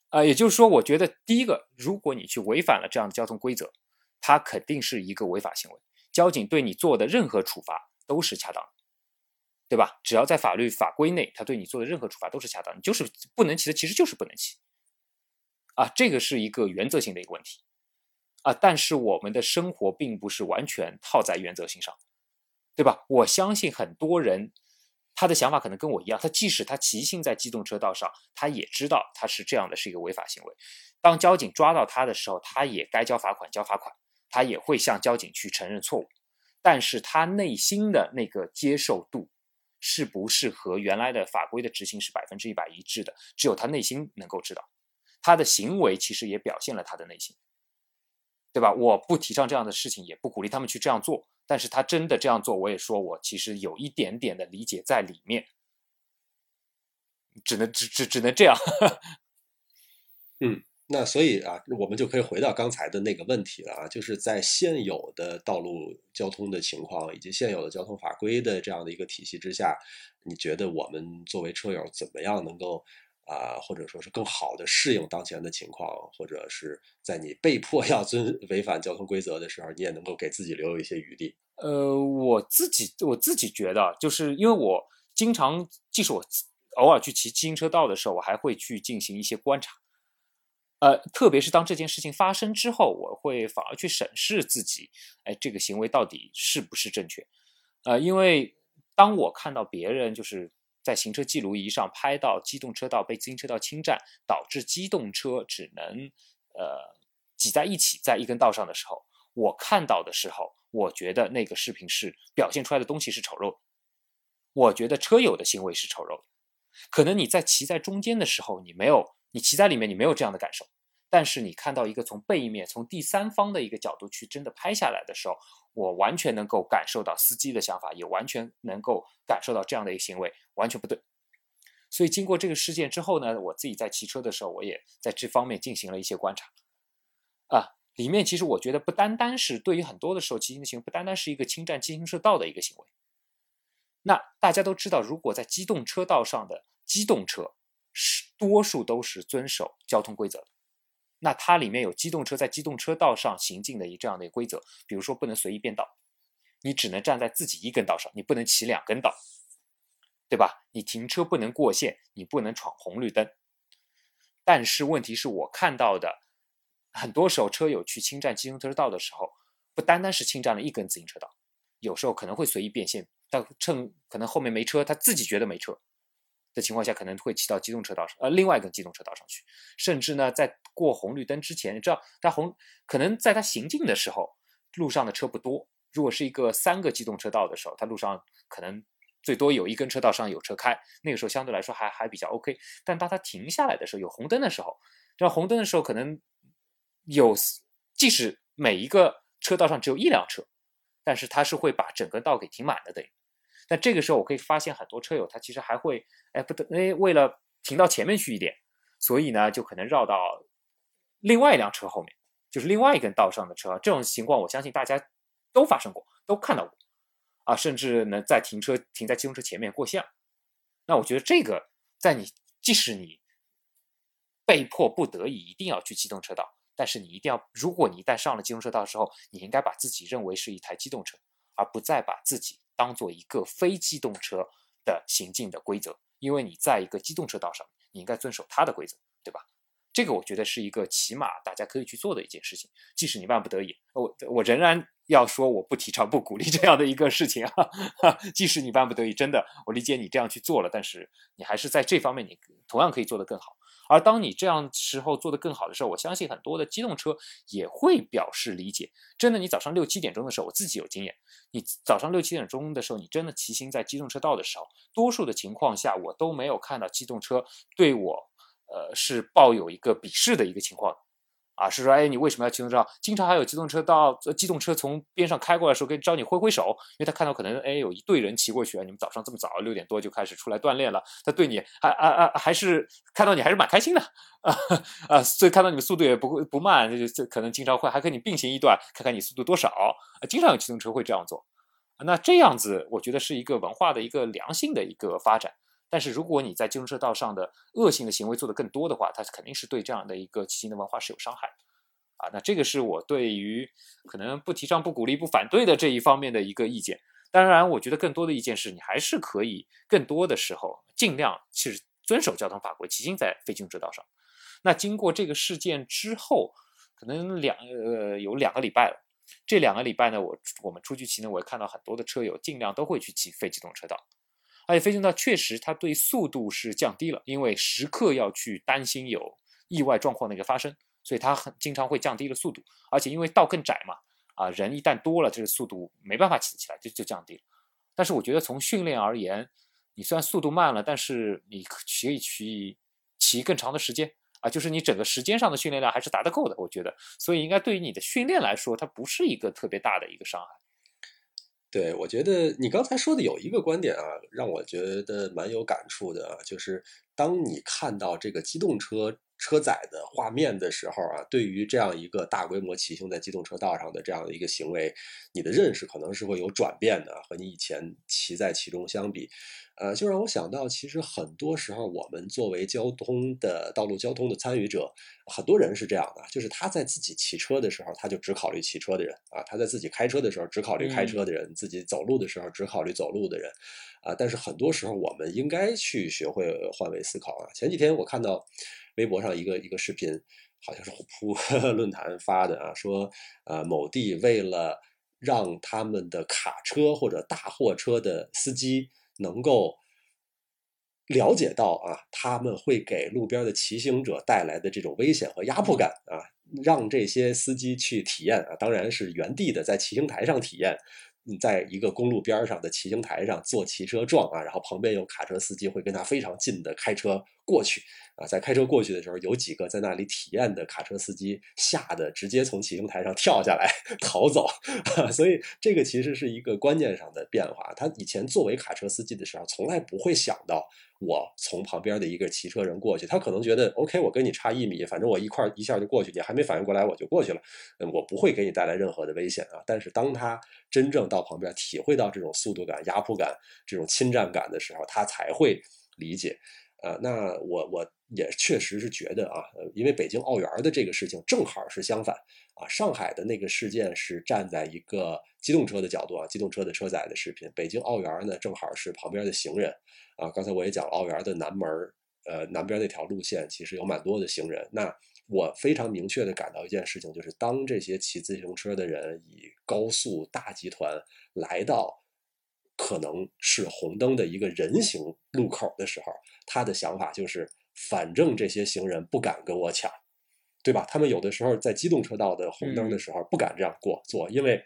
啊，也就是说，我觉得第一个，如果你去违反了这样的交通规则，它肯定是一个违法行为。交警对你做的任何处罚都是恰当的，对吧？只要在法律法规内，他对你做的任何处罚都是恰当。你就是不能骑的，其实就是不能骑，啊，这个是一个原则性的一个问题，啊，但是我们的生活并不是完全套在原则性上，对吧？我相信很多人他的想法可能跟我一样，他即使他骑行在机动车道上，他也知道他是这样的，是一个违法行为。当交警抓到他的时候，他也该交罚款，交罚款。他也会向交警去承认错误，但是他内心的那个接受度是不是和原来的法规的执行是百分之一百一致的？只有他内心能够知道。他的行为其实也表现了他的内心，对吧？我不提倡这样的事情，也不鼓励他们去这样做。但是他真的这样做，我也说我其实有一点点的理解在里面，只能只只只能这样。<laughs> 嗯。那所以啊，我们就可以回到刚才的那个问题了啊，就是在现有的道路交通的情况以及现有的交通法规的这样的一个体系之下，你觉得我们作为车友怎么样能够啊，或者说是更好的适应当前的情况，或者是在你被迫要遵 <laughs> 违反交通规则的时候，你也能够给自己留有一些余地？呃，我自己我自己觉得，就是因为我经常，即使我偶尔去骑自行车道的时候，我还会去进行一些观察。呃，特别是当这件事情发生之后，我会反而去审视自己，哎，这个行为到底是不是正确？呃，因为当我看到别人就是在行车记录仪上拍到机动车道被自行车道侵占，导致机动车只能呃挤在一起在一根道上的时候，我看到的时候，我觉得那个视频是表现出来的东西是丑陋的，我觉得车友的行为是丑陋的，可能你在骑在中间的时候，你没有。你骑在里面，你没有这样的感受，但是你看到一个从背面、从第三方的一个角度去真的拍下来的时候，我完全能够感受到司机的想法，也完全能够感受到这样的一个行为完全不对。所以经过这个事件之后呢，我自己在骑车的时候，我也在这方面进行了一些观察。啊，里面其实我觉得不单单是对于很多的时候骑行的行为，不单单是一个侵占机动车道的一个行为。那大家都知道，如果在机动车道上的机动车。是多数都是遵守交通规则的，那它里面有机动车在机动车道上行进的一这样的规则，比如说不能随意变道，你只能站在自己一根道上，你不能骑两根道，对吧？你停车不能过线，你不能闯红绿灯。但是问题是我看到的，很多时候车友去侵占机动车道的时候，不单单是侵占了一根自行车道，有时候可能会随意变线，但趁可能后面没车，他自己觉得没车。的情况下可能会骑到机动车道上，呃，另外一个机动车道上去，甚至呢，在过红绿灯之前，你知道，在红可能在他行进的时候，路上的车不多。如果是一个三个机动车道的时候，他路上可能最多有一根车道上有车开，那个时候相对来说还还比较 OK。但当他停下来的时候，有红灯的时候，这红灯的时候可能有，即使每一个车道上只有一辆车，但是他是会把整个道给停满的，等于。但这个时候，我可以发现很多车友他其实还会，哎，不得，哎，为了停到前面去一点，所以呢，就可能绕到另外一辆车后面，就是另外一根道上的车。这种情况，我相信大家都发生过，都看到过，啊，甚至能，在停车停在机动车前面过线，那我觉得这个在你即使你被迫不得已一定要去机动车道，但是你一定要，如果你一旦上了机动车道的时候，你应该把自己认为是一台机动车，而不再把自己当做一个非机动车的行进的规则，因为你在一个机动车道上，你应该遵守它的规则，对吧？这个我觉得是一个起码大家可以去做的一件事情，即使你万不得已，我我仍然要说我不提倡不鼓励这样的一个事情啊。<laughs> 即使你万不得已，真的我理解你这样去做了，但是你还是在这方面你同样可以做得更好。而当你这样时候做得更好的时候，我相信很多的机动车也会表示理解。真的，你早上六七点钟的时候，我自己有经验，你早上六七点钟的时候，你真的骑行在机动车道的时候，多数的情况下我都没有看到机动车对我。呃，是抱有一个鄙视的一个情况，啊，是说，哎，你为什么要机动车道？经常还有机动车道，机动车从边上开过来的时候，跟招你挥挥手，因为他看到可能，哎，有一队人骑过去啊，你们早上这么早，六点多就开始出来锻炼了，他对你还啊啊，还是看到你还是蛮开心的，<laughs> 啊啊，所以看到你们速度也不不慢，就就可能经常会还跟你并行一段，看看你速度多少，经常有机动车会这样做，那这样子，我觉得是一个文化的一个良性的一个发展。但是如果你在机动车道上的恶性的行为做得更多的话，它肯定是对这样的一个骑行的文化是有伤害的，啊，那这个是我对于可能不提倡、不鼓励、不反对的这一方面的一个意见。当然，我觉得更多的意见是你还是可以更多的时候尽量是遵守交通法规，骑行在非机动车道上。那经过这个事件之后，可能两呃有两个礼拜了，这两个礼拜呢，我我们出去骑呢，我也看到很多的车友尽量都会去骑非机动车道。而且飞行道确实，它对速度是降低了，因为时刻要去担心有意外状况的一个发生，所以它很经常会降低了速度。而且因为道更窄嘛，啊，人一旦多了，这个速度没办法起起来，就就降低了。但是我觉得从训练而言，你虽然速度慢了，但是你可以去骑更长的时间啊，就是你整个时间上的训练量还是达得够的，我觉得。所以应该对于你的训练来说，它不是一个特别大的一个伤害。对，我觉得你刚才说的有一个观点啊，让我觉得蛮有感触的，就是当你看到这个机动车车载的画面的时候啊，对于这样一个大规模骑行在机动车道上的这样的一个行为，你的认识可能是会有转变的，和你以前骑在其中相比。呃，就让我想到，其实很多时候我们作为交通的道路交通的参与者，很多人是这样的，就是他在自己骑车的时候，他就只考虑骑车的人啊；他在自己开车的时候，只考虑开车的人；自己走路的时候，只考虑走路的人，啊。但是很多时候，我们应该去学会换位思考啊。前几天我看到微博上一个一个视频，好像是虎扑 <laughs> 论坛发的啊，说呃某地为了让他们的卡车或者大货车的司机。能够了解到啊，他们会给路边的骑行者带来的这种危险和压迫感啊，让这些司机去体验啊，当然是原地的在骑行台上体验。在一个公路边上的骑行台上坐骑车撞啊，然后旁边有卡车司机会跟他非常近的开车过去啊，在开车过去的时候，有几个在那里体验的卡车司机吓得直接从骑行台上跳下来 <laughs> 逃走，<laughs> 所以这个其实是一个观念上的变化。他以前作为卡车司机的时候，从来不会想到。我从旁边的一个骑车人过去，他可能觉得 OK，我跟你差一米，反正我一块一下就过去，你还没反应过来我就过去了，嗯我不会给你带来任何的危险啊。但是当他真正到旁边体会到这种速度感、压迫感、这种侵占感的时候，他才会理解。呃，那我我也确实是觉得啊，因为北京奥园的这个事情正好是相反啊，上海的那个事件是站在一个机动车的角度啊，机动车的车载的视频，北京奥园呢正好是旁边的行人。啊，刚才我也讲了，奥园的南门呃，南边那条路线其实有蛮多的行人。那我非常明确的感到一件事情，就是当这些骑自行车的人以高速大集团来到可能是红灯的一个人行路口的时候，他的想法就是，反正这些行人不敢跟我抢，对吧？他们有的时候在机动车道的红灯的时候不敢这样过做，因为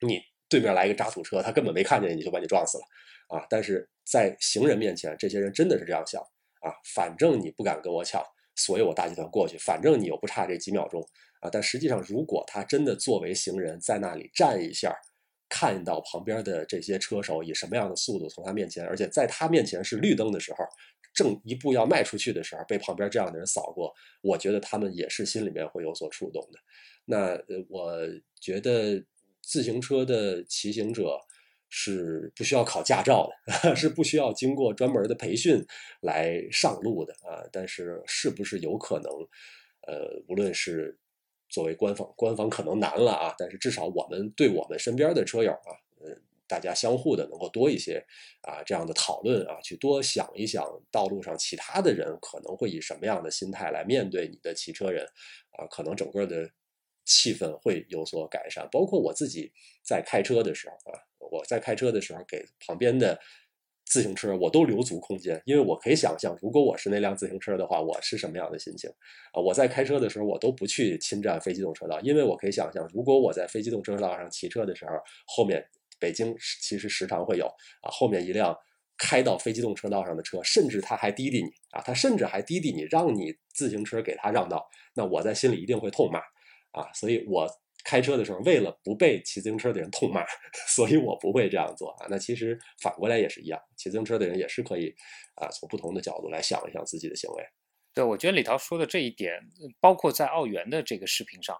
你对面来一个渣土车，他根本没看见你就把你撞死了。啊！但是在行人面前，这些人真的是这样想啊！反正你不敢跟我抢，所以我大集团过去，反正你又不差这几秒钟啊！但实际上，如果他真的作为行人在那里站一下，看到旁边的这些车手以什么样的速度从他面前，而且在他面前是绿灯的时候，正一步要迈出去的时候，被旁边这样的人扫过，我觉得他们也是心里面会有所触动的。那呃，我觉得自行车的骑行者。是不需要考驾照的，<laughs> 是不需要经过专门的培训来上路的啊。但是是不是有可能？呃，无论是作为官方，官方可能难了啊，但是至少我们对我们身边的车友啊，大家相互的能够多一些啊这样的讨论啊，去多想一想道路上其他的人可能会以什么样的心态来面对你的骑车人啊，可能整个的气氛会有所改善。包括我自己在开车的时候啊，我在开车的时候给旁边的。自行车我都留足空间，因为我可以想象，如果我是那辆自行车的话，我是什么样的心情啊？我在开车的时候，我都不去侵占非机动车道，因为我可以想象，如果我在非机动车道上骑车的时候，后面北京其实时常会有啊，后面一辆开到非机动车道上的车，甚至他还滴滴你啊，他甚至还滴滴你，让你自行车给他让道，那我在心里一定会痛骂啊，所以我。开车的时候，为了不被骑自行车的人痛骂，<laughs> 所以我不会这样做啊。那其实反过来也是一样，骑自行车的人也是可以啊，从不同的角度来想一想自己的行为。对，我觉得李涛说的这一点，包括在奥园的这个视频上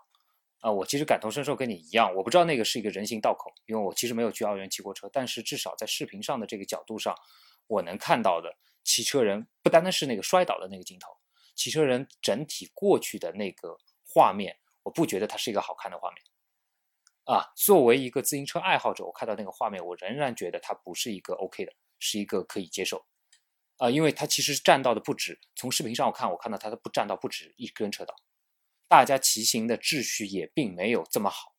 啊，我其实感同身受，跟你一样。我不知道那个是一个人行道口，因为我其实没有去奥园骑过车，但是至少在视频上的这个角度上，我能看到的骑车人不单单是那个摔倒的那个镜头，骑车人整体过去的那个画面。我不觉得它是一个好看的画面，啊，作为一个自行车爱好者，我看到那个画面，我仍然觉得它不是一个 OK 的，是一个可以接受，啊，因为它其实占到的不止，从视频上我看，我看到它的不占到不止一根车道，大家骑行的秩序也并没有这么好，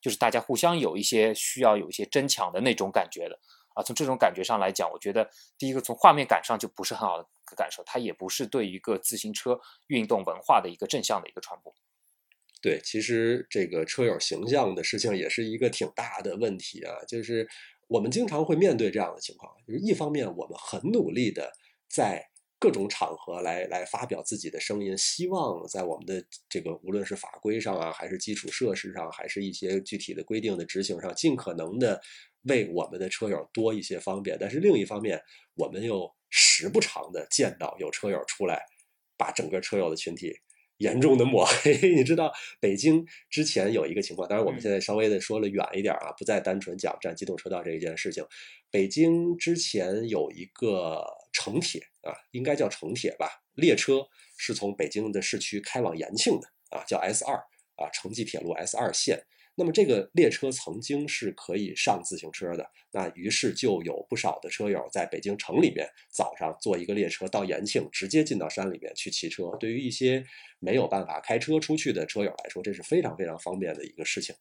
就是大家互相有一些需要有一些争抢的那种感觉的，啊，从这种感觉上来讲，我觉得第一个从画面感上就不是很好的感受，它也不是对一个自行车运动文化的一个正向的一个传播。对，其实这个车友形象的事情也是一个挺大的问题啊。就是我们经常会面对这样的情况，就是一方面我们很努力的在各种场合来来发表自己的声音，希望在我们的这个无论是法规上啊，还是基础设施上，还是一些具体的规定的执行上，尽可能的为我们的车友多一些方便。但是另一方面，我们又时不常的见到有车友出来，把整个车友的群体。严重的抹黑，<laughs> 你知道北京之前有一个情况，当然我们现在稍微的说了远一点啊，不再单纯讲占机动车道这一件事情。北京之前有一个城铁啊，应该叫城铁吧，列车是从北京的市区开往延庆的啊，叫 S 二啊，城际铁路 S 二线。那么这个列车曾经是可以上自行车的，那于是就有不少的车友在北京城里面早上坐一个列车到延庆，直接进到山里面去骑车。对于一些没有办法开车出去的车友来说，这是非常非常方便的一个事情。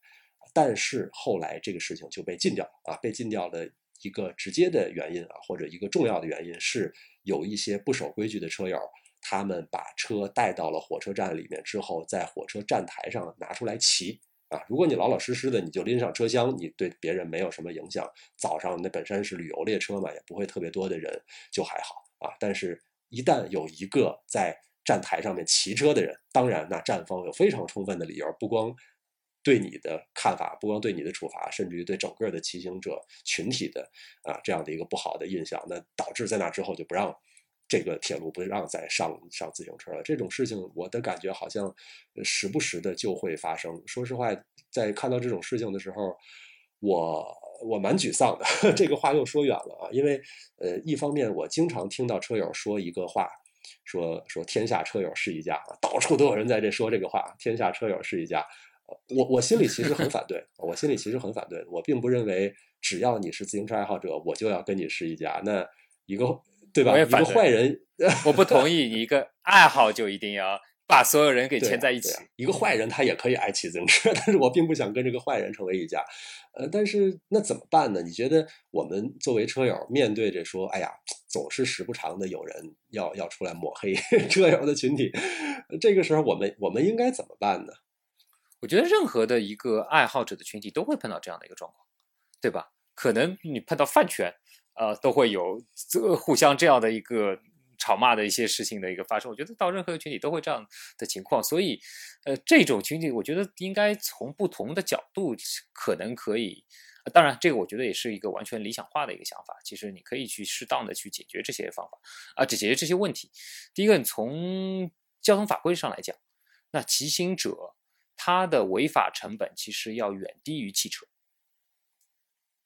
但是后来这个事情就被禁掉了啊，被禁掉的一个直接的原因啊，或者一个重要的原因是有一些不守规矩的车友，他们把车带到了火车站里面之后，在火车站台上拿出来骑。啊，如果你老老实实的，你就拎上车厢，你对别人没有什么影响。早上那本身是旅游列车嘛，也不会特别多的人，就还好啊。但是，一旦有一个在站台上面骑车的人，当然，那站方有非常充分的理由，不光对你的看法，不光对你的处罚，甚至于对整个的骑行者群体的啊这样的一个不好的印象，那导致在那之后就不让。这个铁路不让再上上自行车了，这种事情我的感觉好像时不时的就会发生。说实话，在看到这种事情的时候，我我蛮沮丧的。<laughs> 这个话又说远了啊，因为呃，一方面我经常听到车友说一个话，说说天下车友是一家啊，到处都有人在这说这个话，天下车友是一家。我我心里其实很反对，我心里其实很反对，我并不认为只要你是自行车爱好者，我就要跟你是一家。那一个。对吧？一个坏人，我不同意。一个爱好就一定要把所有人给牵在一起。一个坏人他也可以爱骑自行车，但是我并不想跟这个坏人成为一家。呃，但是那怎么办呢？你觉得我们作为车友，面对着说，哎呀，总是时不常的有人要要出来抹黑 <laughs> 车友的群体，这个时候我们我们应该怎么办呢？我觉得任何的一个爱好者的群体都会碰到这样的一个状况，对吧？可能你碰到饭圈。呃，都会有这互相这样的一个吵骂的一些事情的一个发生。我觉得到任何一个群体都会这样的情况，所以，呃，这种群体我觉得应该从不同的角度可能可以。当然，这个我觉得也是一个完全理想化的一个想法。其实你可以去适当的去解决这些方法啊，解决这些问题。第一个，你从交通法规上来讲，那骑行者他的违法成本其实要远低于汽车，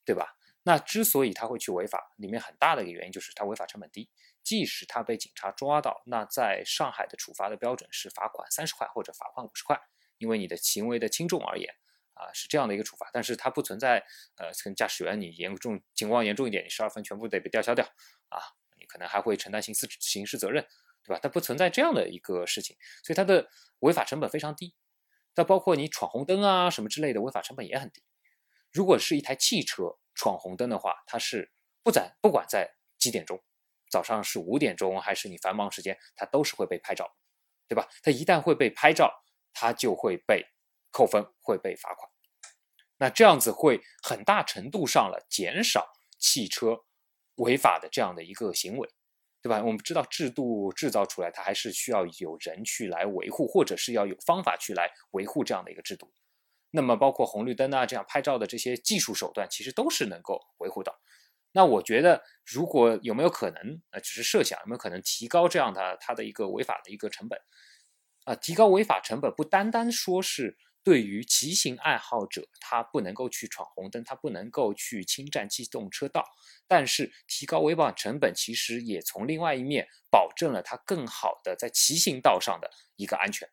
对吧？那之所以他会去违法，里面很大的一个原因就是他违法成本低。即使他被警察抓到，那在上海的处罚的标准是罚款三十块或者罚款五十块，因为你的行为的轻重而言，啊是这样的一个处罚。但是它不存在，呃，跟驾驶员你严重情况严重一点，你十二分全部得被吊销掉，啊，你可能还会承担刑事刑事责任，对吧？它不存在这样的一个事情，所以它的违法成本非常低。那包括你闯红灯啊什么之类的，违法成本也很低。如果是一台汽车闯红灯的话，它是不在不管在几点钟。早上是五点钟，还是你繁忙时间，它都是会被拍照，对吧？它一旦会被拍照，它就会被扣分，会被罚款。那这样子会很大程度上了减少汽车违法的这样的一个行为，对吧？我们知道制度制造出来，它还是需要有人去来维护，或者是要有方法去来维护这样的一个制度。那么包括红绿灯啊，这样拍照的这些技术手段，其实都是能够维护到。那我觉得，如果有没有可能，呃，只是设想，有没有可能提高这样的它的一个违法的一个成本？啊，提高违法成本不单单说是对于骑行爱好者，他不能够去闯红灯，他不能够去侵占机动车道，但是提高违法成本，其实也从另外一面保证了他更好的在骑行道上的一个安全。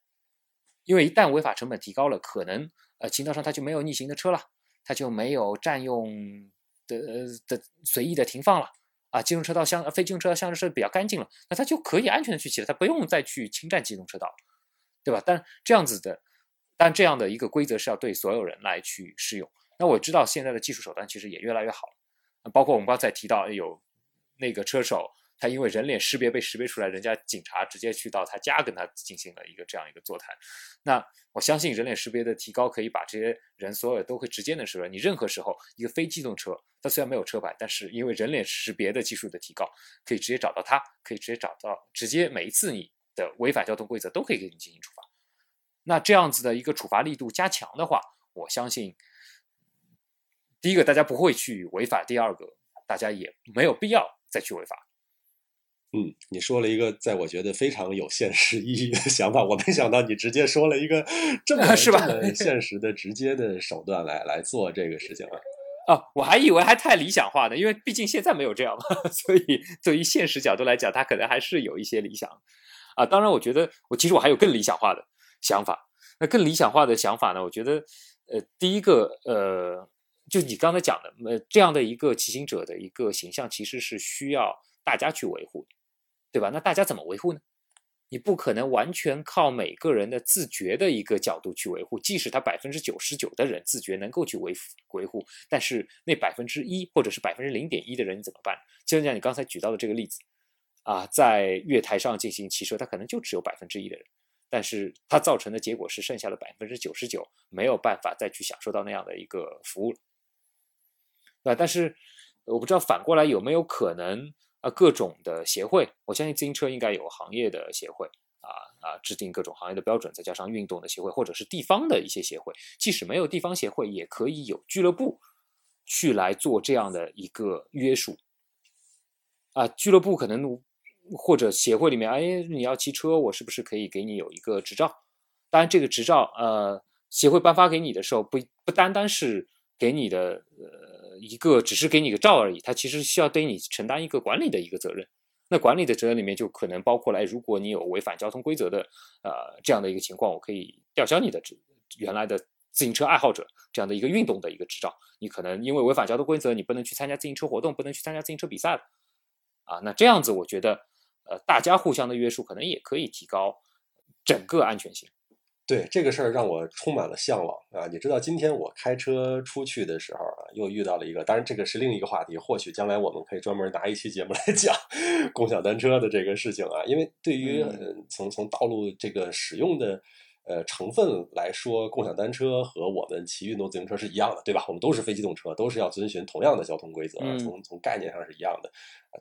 因为一旦违法成本提高了，可能呃，行道上他就没有逆行的车了，他就没有占用。的的随意的停放了啊，机动车道相非机动车道相对是比较干净了，那它就可以安全的去骑了，它不用再去侵占机动车道，对吧？但这样子的，但这样的一个规则是要对所有人来去适用。那我知道现在的技术手段其实也越来越好，包括我们刚才提到有那个车手。他因为人脸识别被识别出来，人家警察直接去到他家跟他进行了一个这样一个座谈。那我相信人脸识别的提高可以把这些人所有都会直接能识别。你任何时候一个非机动车，它虽然没有车牌，但是因为人脸识别的技术的提高，可以直接找到他，可以直接找到，直接每一次你的违反交通规则都可以给你进行处罚。那这样子的一个处罚力度加强的话，我相信第一个大家不会去违法，第二个大家也没有必要再去违法。嗯，你说了一个在我觉得非常有现实意义的想法，我没想到你直接说了一个这么 <laughs> 是吧现实的直接的手段来来做这个事情啊！哦，我还以为还太理想化呢，因为毕竟现在没有这样嘛，<laughs> 所以对于现实角度来讲，它可能还是有一些理想啊。当然，我觉得我其实我还有更理想化的想法。那更理想化的想法呢？我觉得呃，第一个呃，就你刚才讲的呃，这样的一个骑行者的一个形象，其实是需要大家去维护。对吧？那大家怎么维护呢？你不可能完全靠每个人的自觉的一个角度去维护，即使他百分之九十九的人自觉能够去维维护，但是那百分之一或者是百分之零点一的人怎么办？就像你刚才举到的这个例子啊，在月台上进行骑车，他可能就只有百分之一的人，但是它造成的结果是剩下的百分之九十九没有办法再去享受到那样的一个服务了，啊，但是我不知道反过来有没有可能。啊，各种的协会，我相信自行车应该有行业的协会啊啊，制定各种行业的标准，再加上运动的协会，或者是地方的一些协会，即使没有地方协会，也可以有俱乐部去来做这样的一个约束。啊，俱乐部可能或者协会里面，哎，你要骑车，我是不是可以给你有一个执照？当然，这个执照，呃，协会颁发给你的时候，不不单单是给你的，呃。一个只是给你个照而已，它其实需要对你承担一个管理的一个责任。那管理的责任里面就可能包括来，如果你有违反交通规则的，呃，这样的一个情况，我可以吊销你的原来的自行车爱好者这样的一个运动的一个执照。你可能因为违反交通规则，你不能去参加自行车活动，不能去参加自行车比赛了。啊，那这样子，我觉得，呃，大家互相的约束可能也可以提高整个安全性。对这个事儿让我充满了向往啊！你知道今天我开车出去的时候啊，又遇到了一个，当然这个是另一个话题，或许将来我们可以专门拿一期节目来讲共享单车的这个事情啊，因为对于从从道路这个使用的。呃，成分来说，共享单车和我们骑运动自行车是一样的，对吧？我们都是非机动车，都是要遵循同样的交通规则，从从概念上是一样的。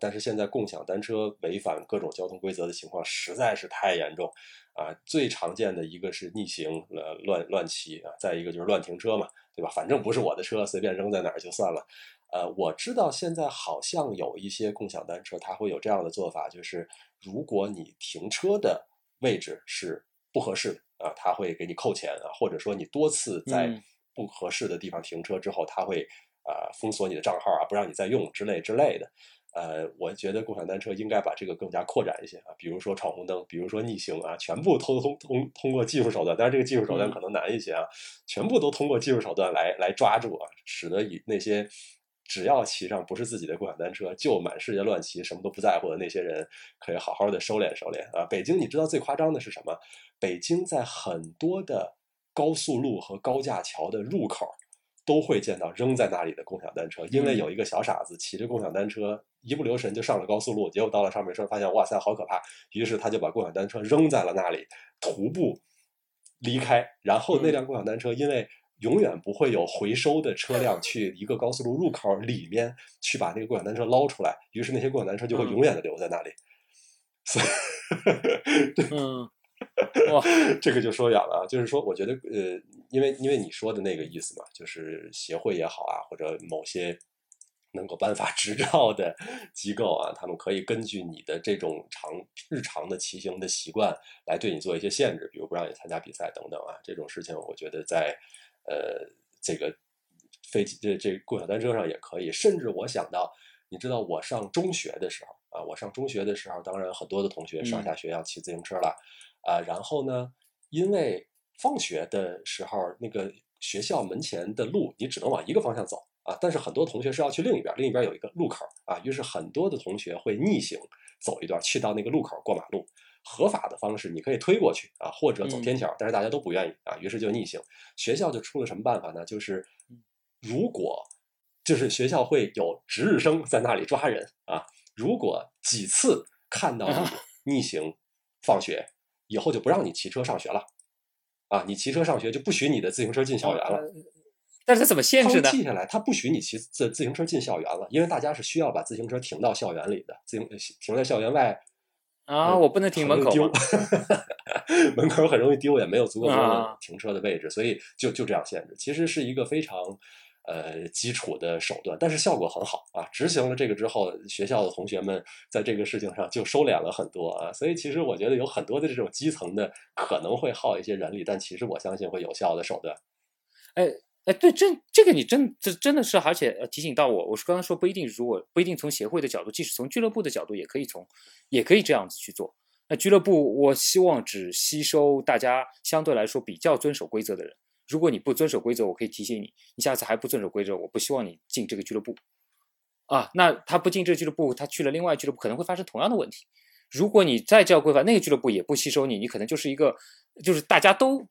但是现在共享单车违反各种交通规则的情况实在是太严重啊！最常见的一个是逆行、呃乱乱骑啊，再一个就是乱停车嘛，对吧？反正不是我的车，随便扔在哪儿就算了。呃，我知道现在好像有一些共享单车，它会有这样的做法，就是如果你停车的位置是不合适的。啊，他会给你扣钱啊，或者说你多次在不合适的地方停车之后，他会啊封锁你的账号啊，不让你再用之类之类的。呃，我觉得共享单车应该把这个更加扩展一些啊，比如说闯红灯，比如说逆行啊，全部通通通通过技术手段，但是这个技术手段可能难一些啊，全部都通过技术手段来来抓住啊，使得以那些只要骑上不是自己的共享单车就满世界乱骑，什么都不在乎的那些人，可以好好的收敛收敛啊。北京，你知道最夸张的是什么？北京在很多的高速路和高架桥的入口。都会见到扔在那里的共享单车，因为有一个小傻子骑着共享单车一不留神就上了高速路，结果到了上面时候发现哇塞好可怕，于是他就把共享单车扔在了那里，徒步离开。然后那辆共享单车因为永远不会有回收的车辆去一个高速路入口里面去把那个共享单车捞出来，于是那些共享单车就会永远的留在那里。<laughs> 嗯。哇，<laughs> 这个就说远了啊。就是说，我觉得，呃，因为因为你说的那个意思嘛，就是协会也好啊，或者某些能够颁发执照的机构啊，他们可以根据你的这种常日常的骑行的习惯来对你做一些限制，比如不让你参加比赛等等啊。这种事情，我觉得在呃这个飞机这这共享单车上也可以。甚至我想到，你知道，我上中学的时候啊，我上中学的时候，当然很多的同学上下学要骑自行车了。啊，然后呢？因为放学的时候，那个学校门前的路你只能往一个方向走啊。但是很多同学是要去另一边，另一边有一个路口啊。于是很多的同学会逆行走一段，去到那个路口过马路。合法的方式你可以推过去啊，或者走天桥，但是大家都不愿意啊，于是就逆行。学校就出了什么办法呢？就是如果就是学校会有值日生在那里抓人啊。如果几次看到你逆行放学。以后就不让你骑车上学了，啊，你骑车上学就不许你的自行车进校园了。但是怎么限制呢？记下来，他不许你骑自自行车进校园了，因为大家是需要把自行车停到校园里的，自行停在校园外啊，我不能停门口丢，<laughs> 门口很容易丢，也没有足够多的停车的位置，所以就就这样限制。其实是一个非常。呃，基础的手段，但是效果很好啊！执行了这个之后，学校的同学们在这个事情上就收敛了很多啊。所以，其实我觉得有很多的这种基层的可能会耗一些人力，但其实我相信会有效的手段。哎哎，对，这这个你真这真的是，而且提醒到我，我是刚刚说不一定，如果不一定从协会的角度，即使从俱乐部的角度，也可以从也可以这样子去做。那俱乐部，我希望只吸收大家相对来说比较遵守规则的人。如果你不遵守规则，我可以提醒你，你下次还不遵守规则，我不希望你进这个俱乐部，啊，那他不进这个俱乐部，他去了另外俱乐部，可能会发生同样的问题。如果你再这样规范，那个俱乐部也不吸收你，你可能就是一个，就是大家都，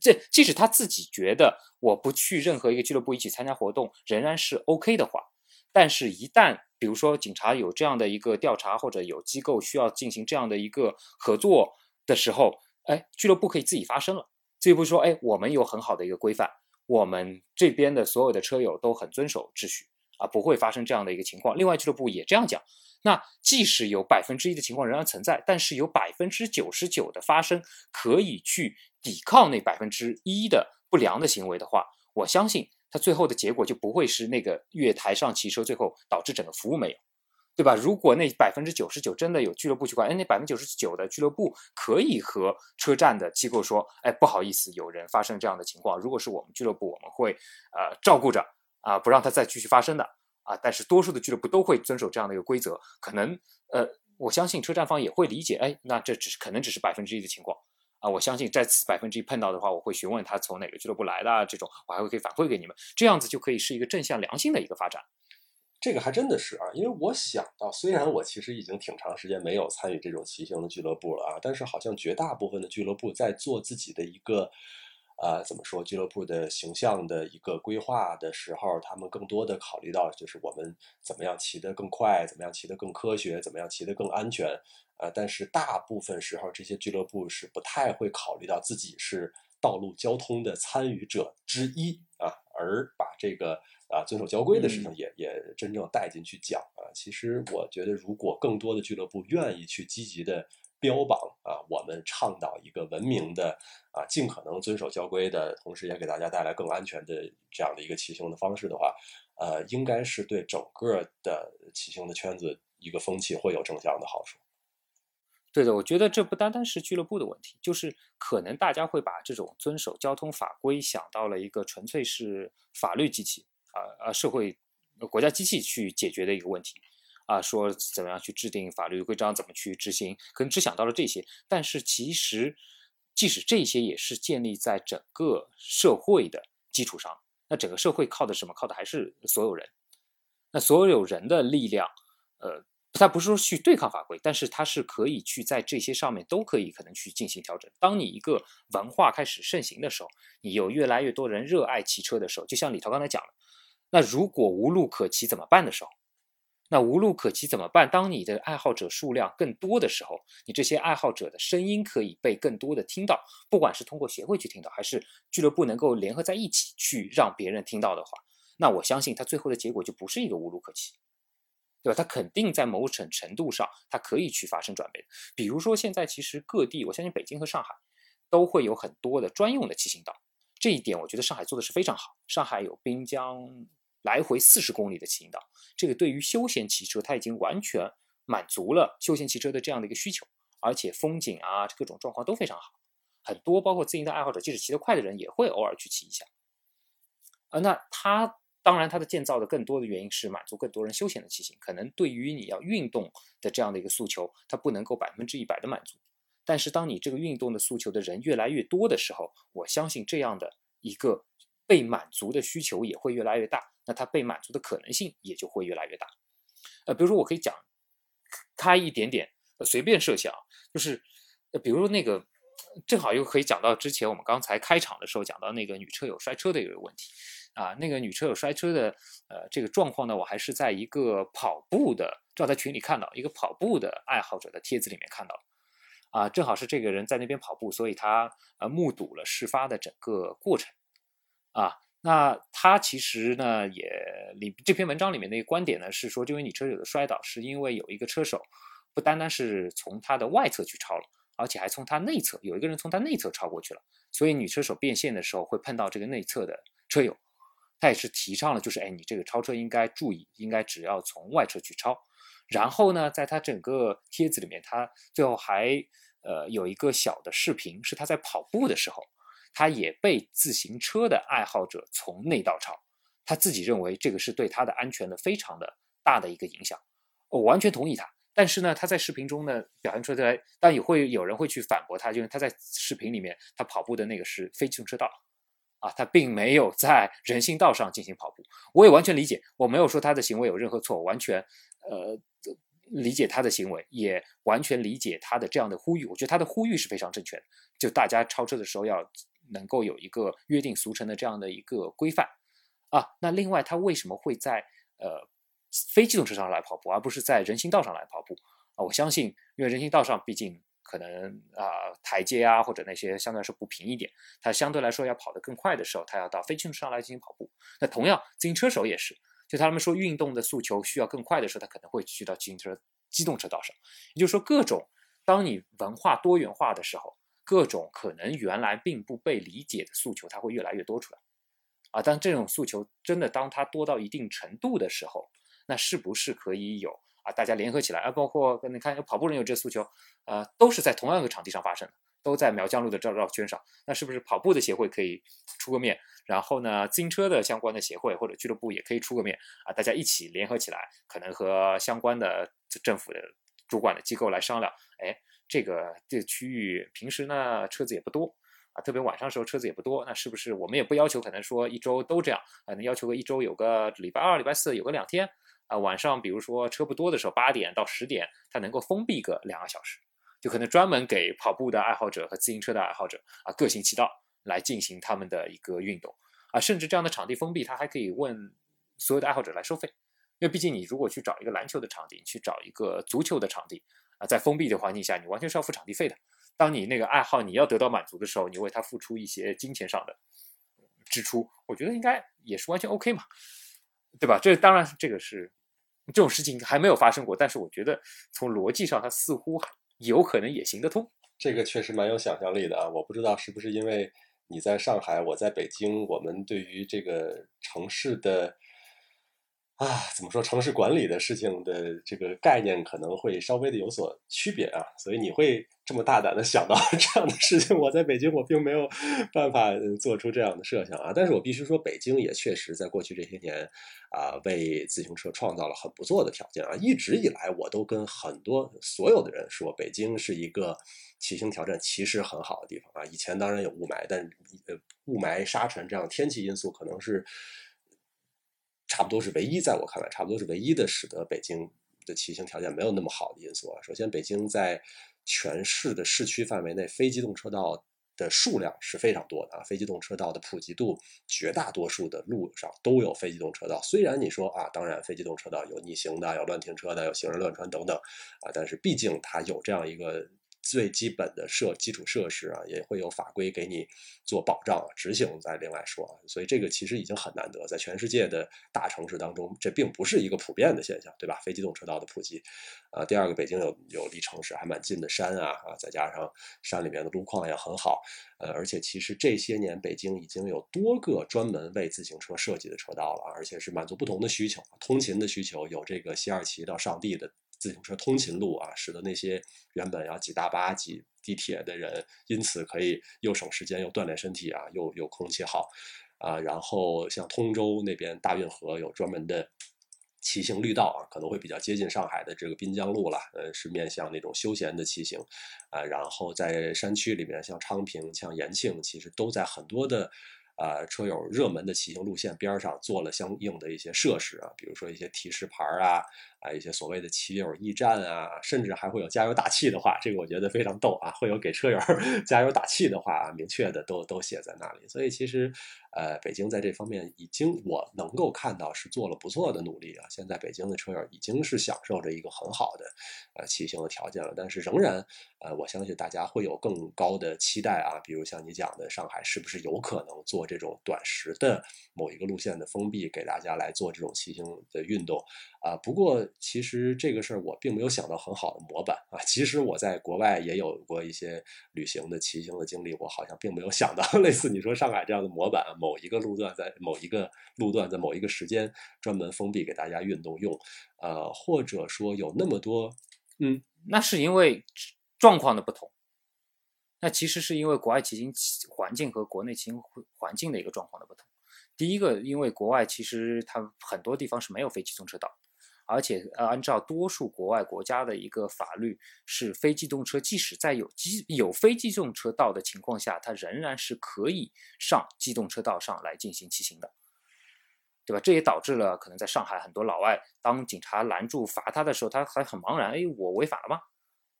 这即使他自己觉得我不去任何一个俱乐部一起参加活动仍然是 OK 的话，但是一旦比如说警察有这样的一个调查，或者有机构需要进行这样的一个合作的时候，哎，俱乐部可以自己发声了。这一步说，哎，我们有很好的一个规范，我们这边的所有的车友都很遵守秩序啊，不会发生这样的一个情况。另外，俱乐部也这样讲，那即使有百分之一的情况仍然存在，但是有百分之九十九的发生可以去抵抗那百分之一的不良的行为的话，我相信它最后的结果就不会是那个月台上骑车最后导致整个服务没有。对吧？如果那百分之九十九真的有俱乐部去管，哎，那百分之九十九的俱乐部可以和车站的机构说，哎，不好意思，有人发生这样的情况。如果是我们俱乐部，我们会呃照顾着啊，不让它再继续发生的啊。但是多数的俱乐部都会遵守这样的一个规则，可能呃，我相信车站方也会理解，哎，那这只是可能只是百分之一的情况啊。我相信再次百分之一碰到的话，我会询问他从哪个俱乐部来的，这种我还会可以反馈给你们，这样子就可以是一个正向良性的一个发展。这个还真的是啊，因为我想到，虽然我其实已经挺长时间没有参与这种骑行的俱乐部了啊，但是好像绝大部分的俱乐部在做自己的一个，呃，怎么说，俱乐部的形象的一个规划的时候，他们更多的考虑到就是我们怎么样骑得更快，怎么样骑得更科学，怎么样骑得更安全，呃，但是大部分时候这些俱乐部是不太会考虑到自己是道路交通的参与者之一啊，而把这个。啊，遵守交规的事情也也真正带进去讲啊。其实我觉得，如果更多的俱乐部愿意去积极的标榜啊，我们倡导一个文明的啊，尽可能遵守交规的同时，也给大家带来更安全的这样的一个骑行的方式的话，呃，应该是对整个的骑行的圈子一个风气会有正向的好处。对的，我觉得这不单单是俱乐部的问题，就是可能大家会把这种遵守交通法规想到了一个纯粹是法律机器。啊啊社会国家机器去解决的一个问题。啊，说怎么样去制定法律规章，怎么去执行，可能只想到了这些。但是其实，即使这些也是建立在整个社会的基础上。那整个社会靠的什么？靠的还是所有人。那所有人的力量，呃，他不是说去对抗法规，但是他是可以去在这些上面都可以可能去进行调整。当你一个文化开始盛行的时候，你有越来越多人热爱骑车的时候，就像李涛刚才讲了，那如果无路可骑怎么办的时候？那无路可骑怎么办？当你的爱好者数量更多的时候，你这些爱好者的声音可以被更多的听到，不管是通过协会去听到，还是俱乐部能够联合在一起去让别人听到的话，那我相信他最后的结果就不是一个无路可骑，对吧？他肯定在某种程度上，它可以去发生转变。比如说现在其实各地，我相信北京和上海都会有很多的专用的骑行道，这一点我觉得上海做的是非常好。上海有滨江。来回四十公里的骑行道，这个对于休闲骑车，它已经完全满足了休闲骑车的这样的一个需求，而且风景啊，各种状况都非常好。很多包括自行车爱好者，即使骑得快的人，也会偶尔去骑一下。呃，那它当然它的建造的更多的原因是满足更多人休闲的骑行，可能对于你要运动的这样的一个诉求，它不能够百分之一百的满足。但是当你这个运动的诉求的人越来越多的时候，我相信这样的一个被满足的需求也会越来越大。那它被满足的可能性也就会越来越大，呃，比如说我可以讲开一点点，随便设想，就是呃，比如说那个正好又可以讲到之前我们刚才开场的时候讲到那个女车友摔车的一个问题啊，那个女车友摔车的呃这个状况呢，我还是在一个跑步的，正好在群里看到一个跑步的爱好者的帖子里面看到，啊，正好是这个人在那边跑步，所以他呃目睹了事发的整个过程，啊。那他其实呢，也里这篇文章里面的一个观点呢，是说这位女车友的摔倒，是因为有一个车手，不单单是从他的外侧去超了，而且还从他内侧有一个人从他内侧超过去了，所以女车手变线的时候会碰到这个内侧的车友，他也是提倡了，就是哎，你这个超车应该注意，应该只要从外侧去超。然后呢，在他整个帖子里面，他最后还呃有一个小的视频，是他在跑步的时候。他也被自行车的爱好者从内道超，他自己认为这个是对他的安全的非常的大的一个影响，我完全同意他。但是呢，他在视频中呢表现出来，但也会有人会去反驳他，就是他在视频里面他跑步的那个是非机动车道，啊，他并没有在人行道上进行跑步。我也完全理解，我没有说他的行为有任何错，完全呃理解他的行为，也完全理解他的这样的呼吁。我觉得他的呼吁是非常正确的，就大家超车的时候要。能够有一个约定俗成的这样的一个规范啊，那另外他为什么会在呃非机动车上来跑步，而不是在人行道上来跑步啊？我相信，因为人行道上毕竟可能啊台阶啊或者那些相对来说不平一点，它相对来说要跑得更快的时候，他要到非机动车上来进行跑步。那同样，自行车手也是，就他们说运动的诉求需要更快的时候，他可能会去到自行车机动车道上。也就是说，各种当你文化多元化的时候。各种可能原来并不被理解的诉求，它会越来越多出来，啊，但这种诉求真的当它多到一定程度的时候，那是不是可以有啊？大家联合起来啊，包括你看跑步人有这诉求，呃，都是在同样一个场地上发生的，都在苗江路的绕绕圈上，那是不是跑步的协会可以出个面？然后呢，自行车的相关的协会或者俱乐部也可以出个面啊？大家一起联合起来，可能和相关的政府的主管的机构来商量，哎。这个这区域平时呢车子也不多啊，特别晚上的时候车子也不多，那是不是我们也不要求可能说一周都这样啊？能要求个一周有个礼拜二、礼拜四有个两天啊，晚上比如说车不多的时候，八点到十点它能够封闭个两个小时，就可能专门给跑步的爱好者和自行车的爱好者啊各行其道来进行他们的一个运动啊，甚至这样的场地封闭，他还可以问所有的爱好者来收费，因为毕竟你如果去找一个篮球的场地，你去找一个足球的场地。在封闭的环境下，你完全是要付场地费的。当你那个爱好你要得到满足的时候，你为他付出一些金钱上的支出，我觉得应该也是完全 OK 嘛，对吧？这当然，这个是这种事情还没有发生过，但是我觉得从逻辑上，它似乎有可能也行得通。这个确实蛮有想象力的啊！我不知道是不是因为你在上海，我在北京，我们对于这个城市的。啊，怎么说？城市管理的事情的这个概念可能会稍微的有所区别啊，所以你会这么大胆的想到 <laughs> 这样的事情。我在北京，我并没有办法做出这样的设想啊。但是我必须说，北京也确实在过去这些年啊，为自行车创造了很不错的条件啊。一直以来，我都跟很多所有的人说，北京是一个骑行挑战其实很好的地方啊。以前当然有雾霾，但呃，雾霾、沙尘这样天气因素可能是。差不多是唯一，在我看来，差不多是唯一的使得北京的骑行条件没有那么好的因素啊。首先，北京在全市的市区范围内，非机动车道的数量是非常多的啊。非机动车道的普及度，绝大多数的路上都有非机动车道。虽然你说啊，当然非机动车道有逆行的，有乱停车的，有行人乱穿等等啊，但是毕竟它有这样一个。最基本的设基础设施啊，也会有法规给你做保障，执行再另外说啊，所以这个其实已经很难得，在全世界的大城市当中，这并不是一个普遍的现象，对吧？非机动车道的普及，啊，第二个，北京有有离城市还蛮近的山啊啊，再加上山里面的路况也很好，呃，而且其实这些年北京已经有多个专门为自行车设计的车道了，而且是满足不同的需求，通勤的需求，有这个西二旗到上地的。自行车通勤路啊，使得那些原本要挤大巴、挤地铁的人，因此可以又省时间又锻炼身体啊，又又空气好啊。然后像通州那边大运河有专门的骑行绿道啊，可能会比较接近上海的这个滨江路了，呃，是面向那种休闲的骑行啊。然后在山区里面，像昌平、像延庆，其实都在很多的。呃，车友热门的骑行路线边上做了相应的一些设施啊，比如说一些提示牌啊，啊一些所谓的骑友驿站啊，甚至还会有加油打气的话，这个我觉得非常逗啊，会有给车友 <laughs> 加油打气的话，明确的都都写在那里。所以其实，呃，北京在这方面已经我能够看到是做了不错的努力啊。现在北京的车友已经是享受着一个很好的呃骑行的条件了，但是仍然，呃，我相信大家会有更高的期待啊，比如像你讲的上海是不是有可能做。这种短时的某一个路线的封闭，给大家来做这种骑行的运动啊。不过，其实这个事儿我并没有想到很好的模板啊。其实我在国外也有过一些旅行的骑行的经历，我好像并没有想到 <laughs> 类似你说上海这样的模板，某一个路段在某一个路段在某一个时间专门封闭给大家运动用，呃，或者说有那么多，嗯，那是因为状况的不同。那其实是因为国外骑行环境和国内骑行环境的一个状况的不同。第一个，因为国外其实它很多地方是没有非机动车道，而且呃，按照多数国外国家的一个法律，是非机动车即使在有机有非机动车道的情况下，它仍然是可以上机动车道上来进行骑行的，对吧？这也导致了可能在上海很多老外，当警察拦住罚他的时候，他还很茫然，哎，我违法了吗？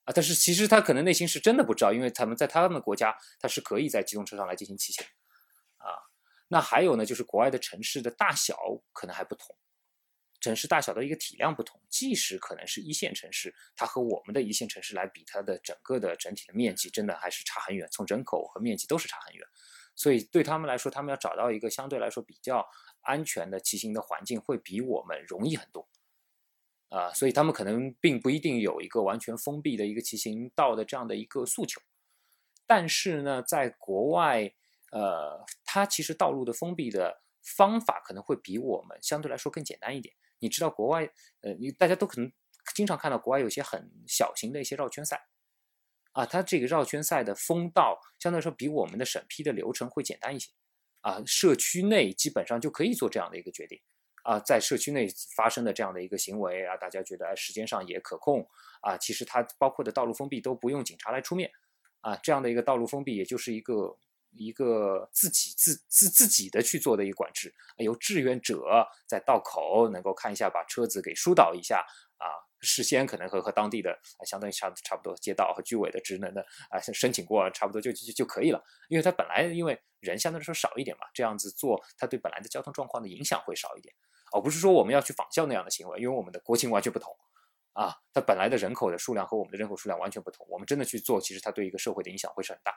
啊，但是其实他可能内心是真的不知道，因为他们在他们国家，他是可以在机动车上来进行骑行，啊，那还有呢，就是国外的城市的大小可能还不同，城市大小的一个体量不同，即使可能是一线城市，它和我们的一线城市来比，它的整个的整体的面积真的还是差很远，从人口和面积都是差很远，所以对他们来说，他们要找到一个相对来说比较安全的骑行的环境，会比我们容易很多。啊，所以他们可能并不一定有一个完全封闭的一个骑行道的这样的一个诉求，但是呢，在国外，呃，它其实道路的封闭的方法可能会比我们相对来说更简单一点。你知道，国外，呃，你大家都可能经常看到国外有些很小型的一些绕圈赛，啊，它这个绕圈赛的封道相对来说比我们的审批的流程会简单一些，啊，社区内基本上就可以做这样的一个决定。啊，在社区内发生的这样的一个行为啊，大家觉得，时间上也可控啊。其实它包括的道路封闭都不用警察来出面啊，这样的一个道路封闭，也就是一个一个自己自自自己的去做的一个管制，由志愿者在道口能够看一下，把车子给疏导一下啊。事先可能和和当地的，相当于差差不多街道和居委的职能的啊申请过，差不多就就就可以了。因为它本来因为人相对来说少一点嘛，这样子做，它对本来的交通状况的影响会少一点。而不是说我们要去仿效那样的行为，因为我们的国情完全不同，啊，它本来的人口的数量和我们的人口数量完全不同，我们真的去做，其实它对一个社会的影响会是很大，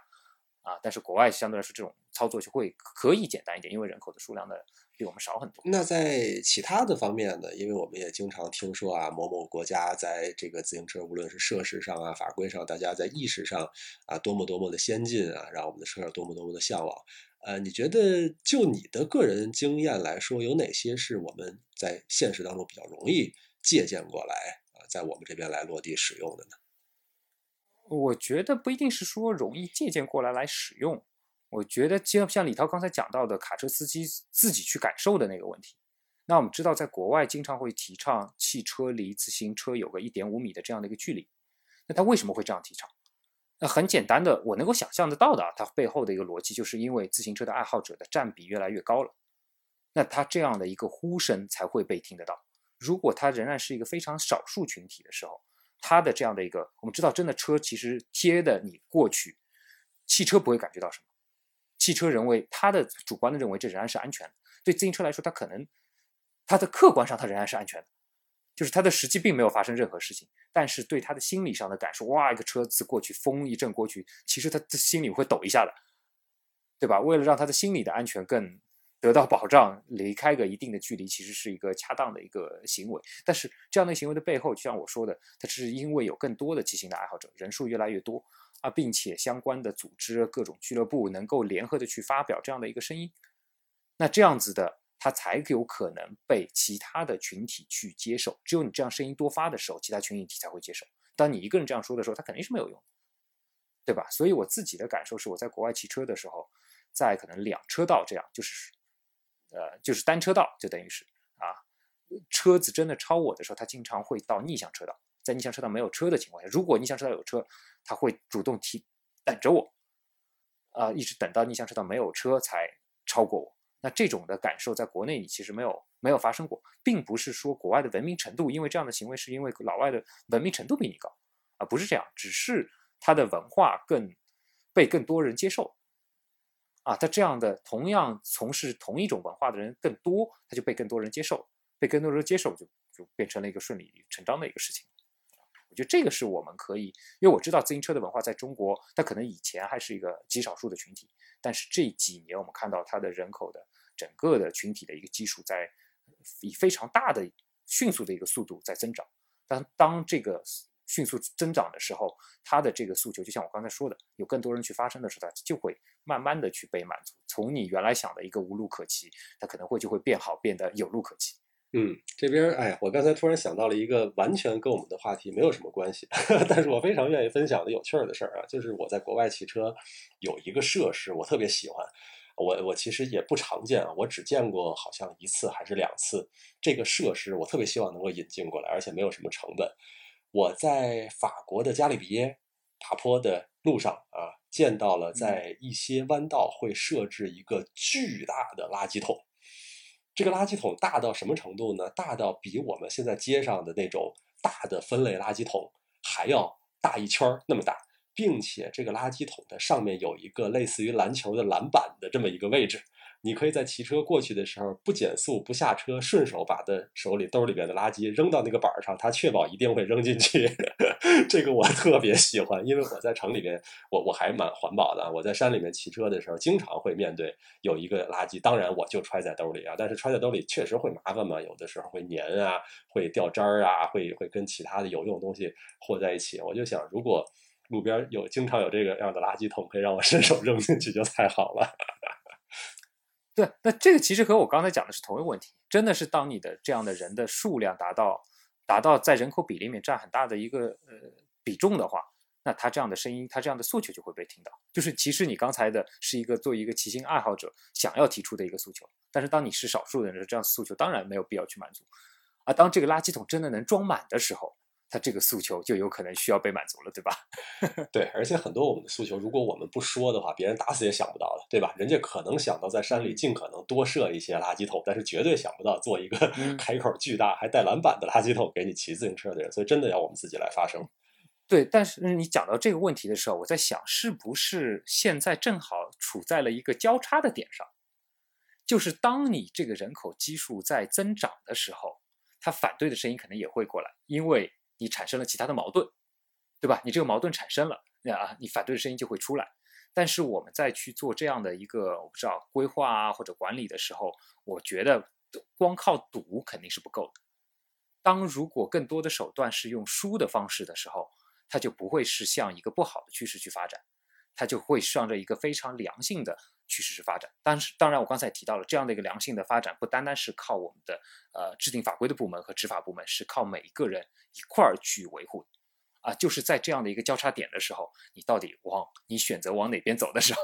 啊，但是国外相对来说这种操作就会可以简单一点，因为人口的数量呢比我们少很多。那在其他的方面呢？因为我们也经常听说啊，某某国家在这个自行车无论是设施上啊、法规上，大家在意识上啊多么多么的先进啊，让我们的车友多么多么的向往。呃，你觉得就你的个人经验来说，有哪些是我们在现实当中比较容易借鉴过来啊，在我们这边来落地使用的呢？我觉得不一定是说容易借鉴过来来使用，我觉得就像李涛刚才讲到的卡车司机自己去感受的那个问题。那我们知道，在国外经常会提倡汽车离自行车有个一点五米的这样的一个距离。那他为什么会这样提倡？那很简单的，我能够想象得到的，它背后的一个逻辑，就是因为自行车的爱好者的占比越来越高了，那他这样的一个呼声才会被听得到。如果他仍然是一个非常少数群体的时候，他的这样的一个，我们知道，真的车其实贴的你过去，汽车不会感觉到什么，汽车认为他的主观的认为这仍然是安全的。对自行车来说，它可能它的客观上它仍然是安全的，就是它的实际并没有发生任何事情，但是对他的心理上的感受，哇，一个车子过去，风一阵过去，其实他的心里会抖一下的，对吧？为了让他的心理的安全更。得到保障，离开个一定的距离，其实是一个恰当的一个行为。但是这样的行为的背后，就像我说的，它是因为有更多的骑行的爱好者，人数越来越多啊，并且相关的组织、各种俱乐部能够联合的去发表这样的一个声音，那这样子的，它才有可能被其他的群体去接受。只有你这样声音多发的时候，其他群体才会接受。当你一个人这样说的时候，它肯定是没有用，对吧？所以我自己的感受是，我在国外骑车的时候，在可能两车道这样，就是。呃，就是单车道，就等于是啊，车子真的超我的时候，他经常会到逆向车道，在逆向车道没有车的情况下，如果逆向车道有车，他会主动提等着我，啊，一直等到逆向车道没有车才超过我。那这种的感受在国内你其实没有没有发生过，并不是说国外的文明程度，因为这样的行为是因为老外的文明程度比你高啊，不是这样，只是他的文化更被更多人接受。啊，他这样的同样从事同一种文化的人更多，他就被更多人接受，被更多人接受，就就变成了一个顺理成章的一个事情。我觉得这个是我们可以，因为我知道自行车的文化在中国，它可能以前还是一个极少数的群体，但是这几年我们看到它的人口的整个的群体的一个基数在以非常大的、迅速的一个速度在增长。当当这个。迅速增长的时候，他的这个诉求，就像我刚才说的，有更多人去发声的时候，他就会慢慢的去被满足。从你原来想的一个无路可骑，它可能会就会变好，变得有路可骑。嗯，这边哎，我刚才突然想到了一个完全跟我们的话题没有什么关系，<laughs> 但是我非常愿意分享的有趣儿的事儿啊，就是我在国外骑车有一个设施，我特别喜欢。我我其实也不常见啊，我只见过好像一次还是两次。这个设施我特别希望能够引进过来，而且没有什么成本。我在法国的加利比耶爬坡的路上啊，见到了在一些弯道会设置一个巨大的垃圾桶。这个垃圾桶大到什么程度呢？大到比我们现在街上的那种大的分类垃圾桶还要大一圈那么大，并且这个垃圾桶的上面有一个类似于篮球的篮板的这么一个位置。你可以在骑车过去的时候不减速不下车，顺手把的手里兜里边的垃圾扔到那个板上，它确保一定会扔进去。<laughs> 这个我特别喜欢，因为我在城里边，我我还蛮环保的。我在山里面骑车的时候，经常会面对有一个垃圾，当然我就揣在兜里啊。但是揣在兜里确实会麻烦嘛，有的时候会粘啊，会掉渣儿啊，会会跟其他的有用东西和在一起。我就想，如果路边有经常有这个样的垃圾桶，可以让我 <laughs> 伸手扔进去，就太好了。对，那这个其实和我刚才讲的是同一个问题，真的是当你的这样的人的数量达到达到在人口比例里面占很大的一个呃比重的话，那他这样的声音，他这样的诉求就会被听到。就是其实你刚才的是一个作为一个骑行爱好者想要提出的一个诉求，但是当你是少数的人，这样诉求当然没有必要去满足。而当这个垃圾桶真的能装满的时候。他这个诉求就有可能需要被满足了，对吧？<laughs> 对，而且很多我们的诉求，如果我们不说的话，别人打死也想不到的，对吧？人家可能想到在山里尽可能多设一些垃圾桶，但是绝对想不到做一个 <laughs> 开口巨大还带篮板的垃圾桶给你骑自行车的人。所以真的要我们自己来发声。对，但是你讲到这个问题的时候，我在想，是不是现在正好处在了一个交叉的点上？就是当你这个人口基数在增长的时候，他反对的声音可能也会过来，因为。你产生了其他的矛盾，对吧？你这个矛盾产生了，那啊，你反对的声音就会出来。但是我们再去做这样的一个我不知道规划啊或者管理的时候，我觉得光靠赌肯定是不够的。当如果更多的手段是用输的方式的时候，它就不会是向一个不好的趋势去发展。它就会向着一个非常良性的趋势是发展。但是，当然我刚才提到了这样的一个良性的发展，不单单是靠我们的呃制定法规的部门和执法部门，是靠每一个人一块儿去维护。啊，就是在这样的一个交叉点的时候，你到底往你选择往哪边走的时候，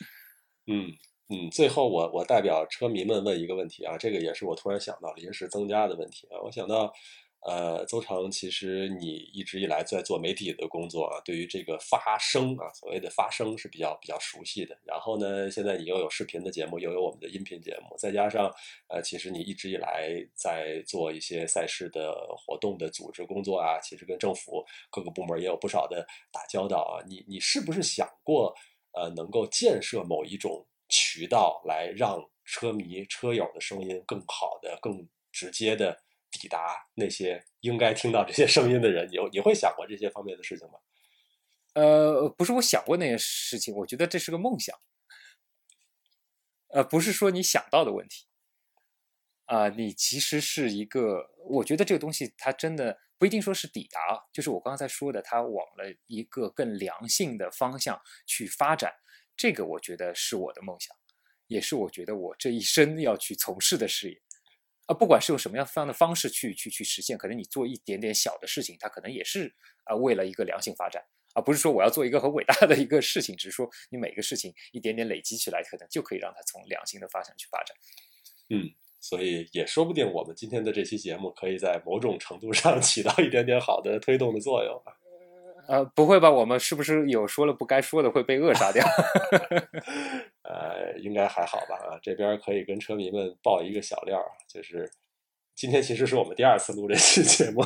<laughs> 嗯嗯，最后我我代表车迷们问一个问题啊，这个也是我突然想到临时增加的问题啊，我想到。呃，邹成，其实你一直以来在做媒体的工作啊，对于这个发声啊，所谓的发声是比较比较熟悉的。然后呢，现在你又有视频的节目，又有我们的音频节目，再加上呃，其实你一直以来在做一些赛事的活动的组织工作啊，其实跟政府各个部门也有不少的打交道啊。你你是不是想过呃，能够建设某一种渠道，来让车迷车友的声音更好的、更直接的？抵达那些应该听到这些声音的人，你你会想过这些方面的事情吗？呃，不是我想过那些事情，我觉得这是个梦想。呃，不是说你想到的问题。啊，你其实是一个，我觉得这个东西它真的不一定说是抵达，就是我刚才说的，它往了一个更良性的方向去发展。这个我觉得是我的梦想，也是我觉得我这一生要去从事的事业。啊，不管是用什么样样的方式去去去实现，可能你做一点点小的事情，它可能也是啊为了一个良性发展，而不是说我要做一个很伟大的一个事情，只是说你每个事情一点点累积起来，可能就可以让它从良性的发展去发展。嗯，所以也说不定我们今天的这期节目可以在某种程度上 <laughs> 起到一点点好的推动的作用啊。呃，不会吧？我们是不是有说了不该说的会被扼杀掉？<laughs> 呃，应该还好吧？啊，这边可以跟车迷们报一个小料啊，就是今天其实是我们第二次录这期节目。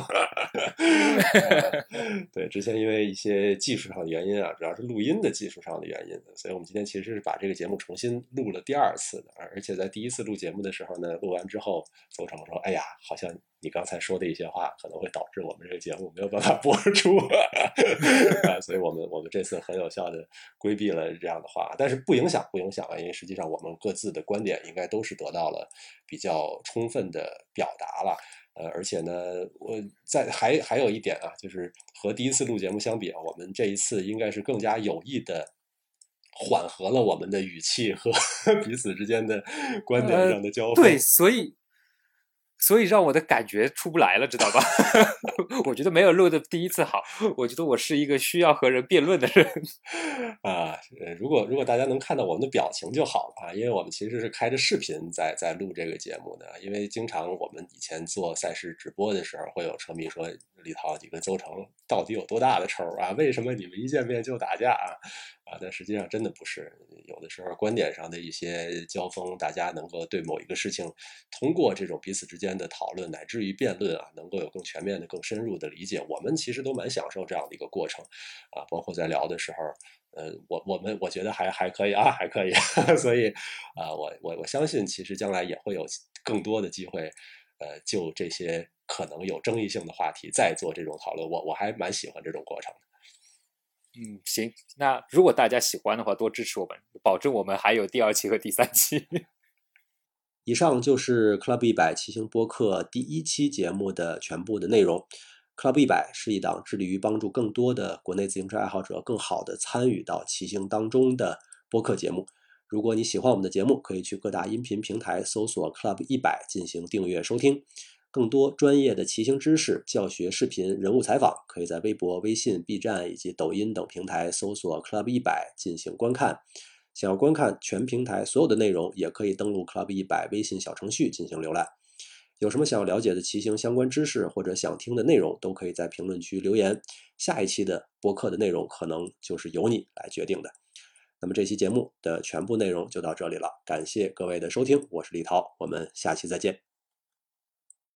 <laughs> 对，之前因为一些技术上的原因啊，主要是录音的技术上的原因，所以我们今天其实是把这个节目重新录了第二次的。而且在第一次录节目的时候呢，录完之后，邹成说：“哎呀，好像。”你刚才说的一些话可能会导致我们这个节目没有办法 <laughs> 播出，<laughs> 啊，所以我们我们这次很有效的规避了这样的话，但是不影响不影响啊，因为实际上我们各自的观点应该都是得到了比较充分的表达了，呃，而且呢，我在还还有一点啊，就是和第一次录节目相比啊，我们这一次应该是更加有意的缓和了我们的语气和 <laughs> 彼此之间的观点上的交锋，对，所以。所以让我的感觉出不来了，知道吧？<laughs> 我觉得没有录的第一次好。我觉得我是一个需要和人辩论的人 <laughs> 啊。如果如果大家能看到我们的表情就好了啊，因为我们其实是开着视频在在录这个节目的。因为经常我们以前做赛事直播的时候，会有车迷说：“李涛，你跟邹成到底有多大的仇啊？为什么你们一见面就打架啊？”啊，但实际上真的不是，有的时候观点上的一些交锋，大家能够对某一个事情，通过这种彼此之间的讨论，乃至于辩论啊，能够有更全面的、更深入的理解。我们其实都蛮享受这样的一个过程，啊，包括在聊的时候，呃，我我们我觉得还还可以啊，还可以，<laughs> 所以啊，我我我相信，其实将来也会有更多的机会，呃，就这些可能有争议性的话题再做这种讨论。我我还蛮喜欢这种过程的。嗯，行，那如果大家喜欢的话，多支持我们，保证我们还有第二期和第三期。<laughs> 以上就是 Club 一百骑行播客第一期节目的全部的内容。Club 一百是一档致力于帮助更多的国内自行车爱好者更好的参与到骑行当中的播客节目。如果你喜欢我们的节目，可以去各大音频平台搜索 Club 一百进行订阅收听。更多专业的骑行知识、教学视频、人物采访，可以在微博、微信、B 站以及抖音等平台搜索 “Club 一百”进行观看。想要观看全平台所有的内容，也可以登录 “Club 一百”微信小程序进行浏览。有什么想要了解的骑行相关知识或者想听的内容，都可以在评论区留言。下一期的播客的内容可能就是由你来决定的。那么这期节目的全部内容就到这里了，感谢各位的收听，我是李涛，我们下期再见。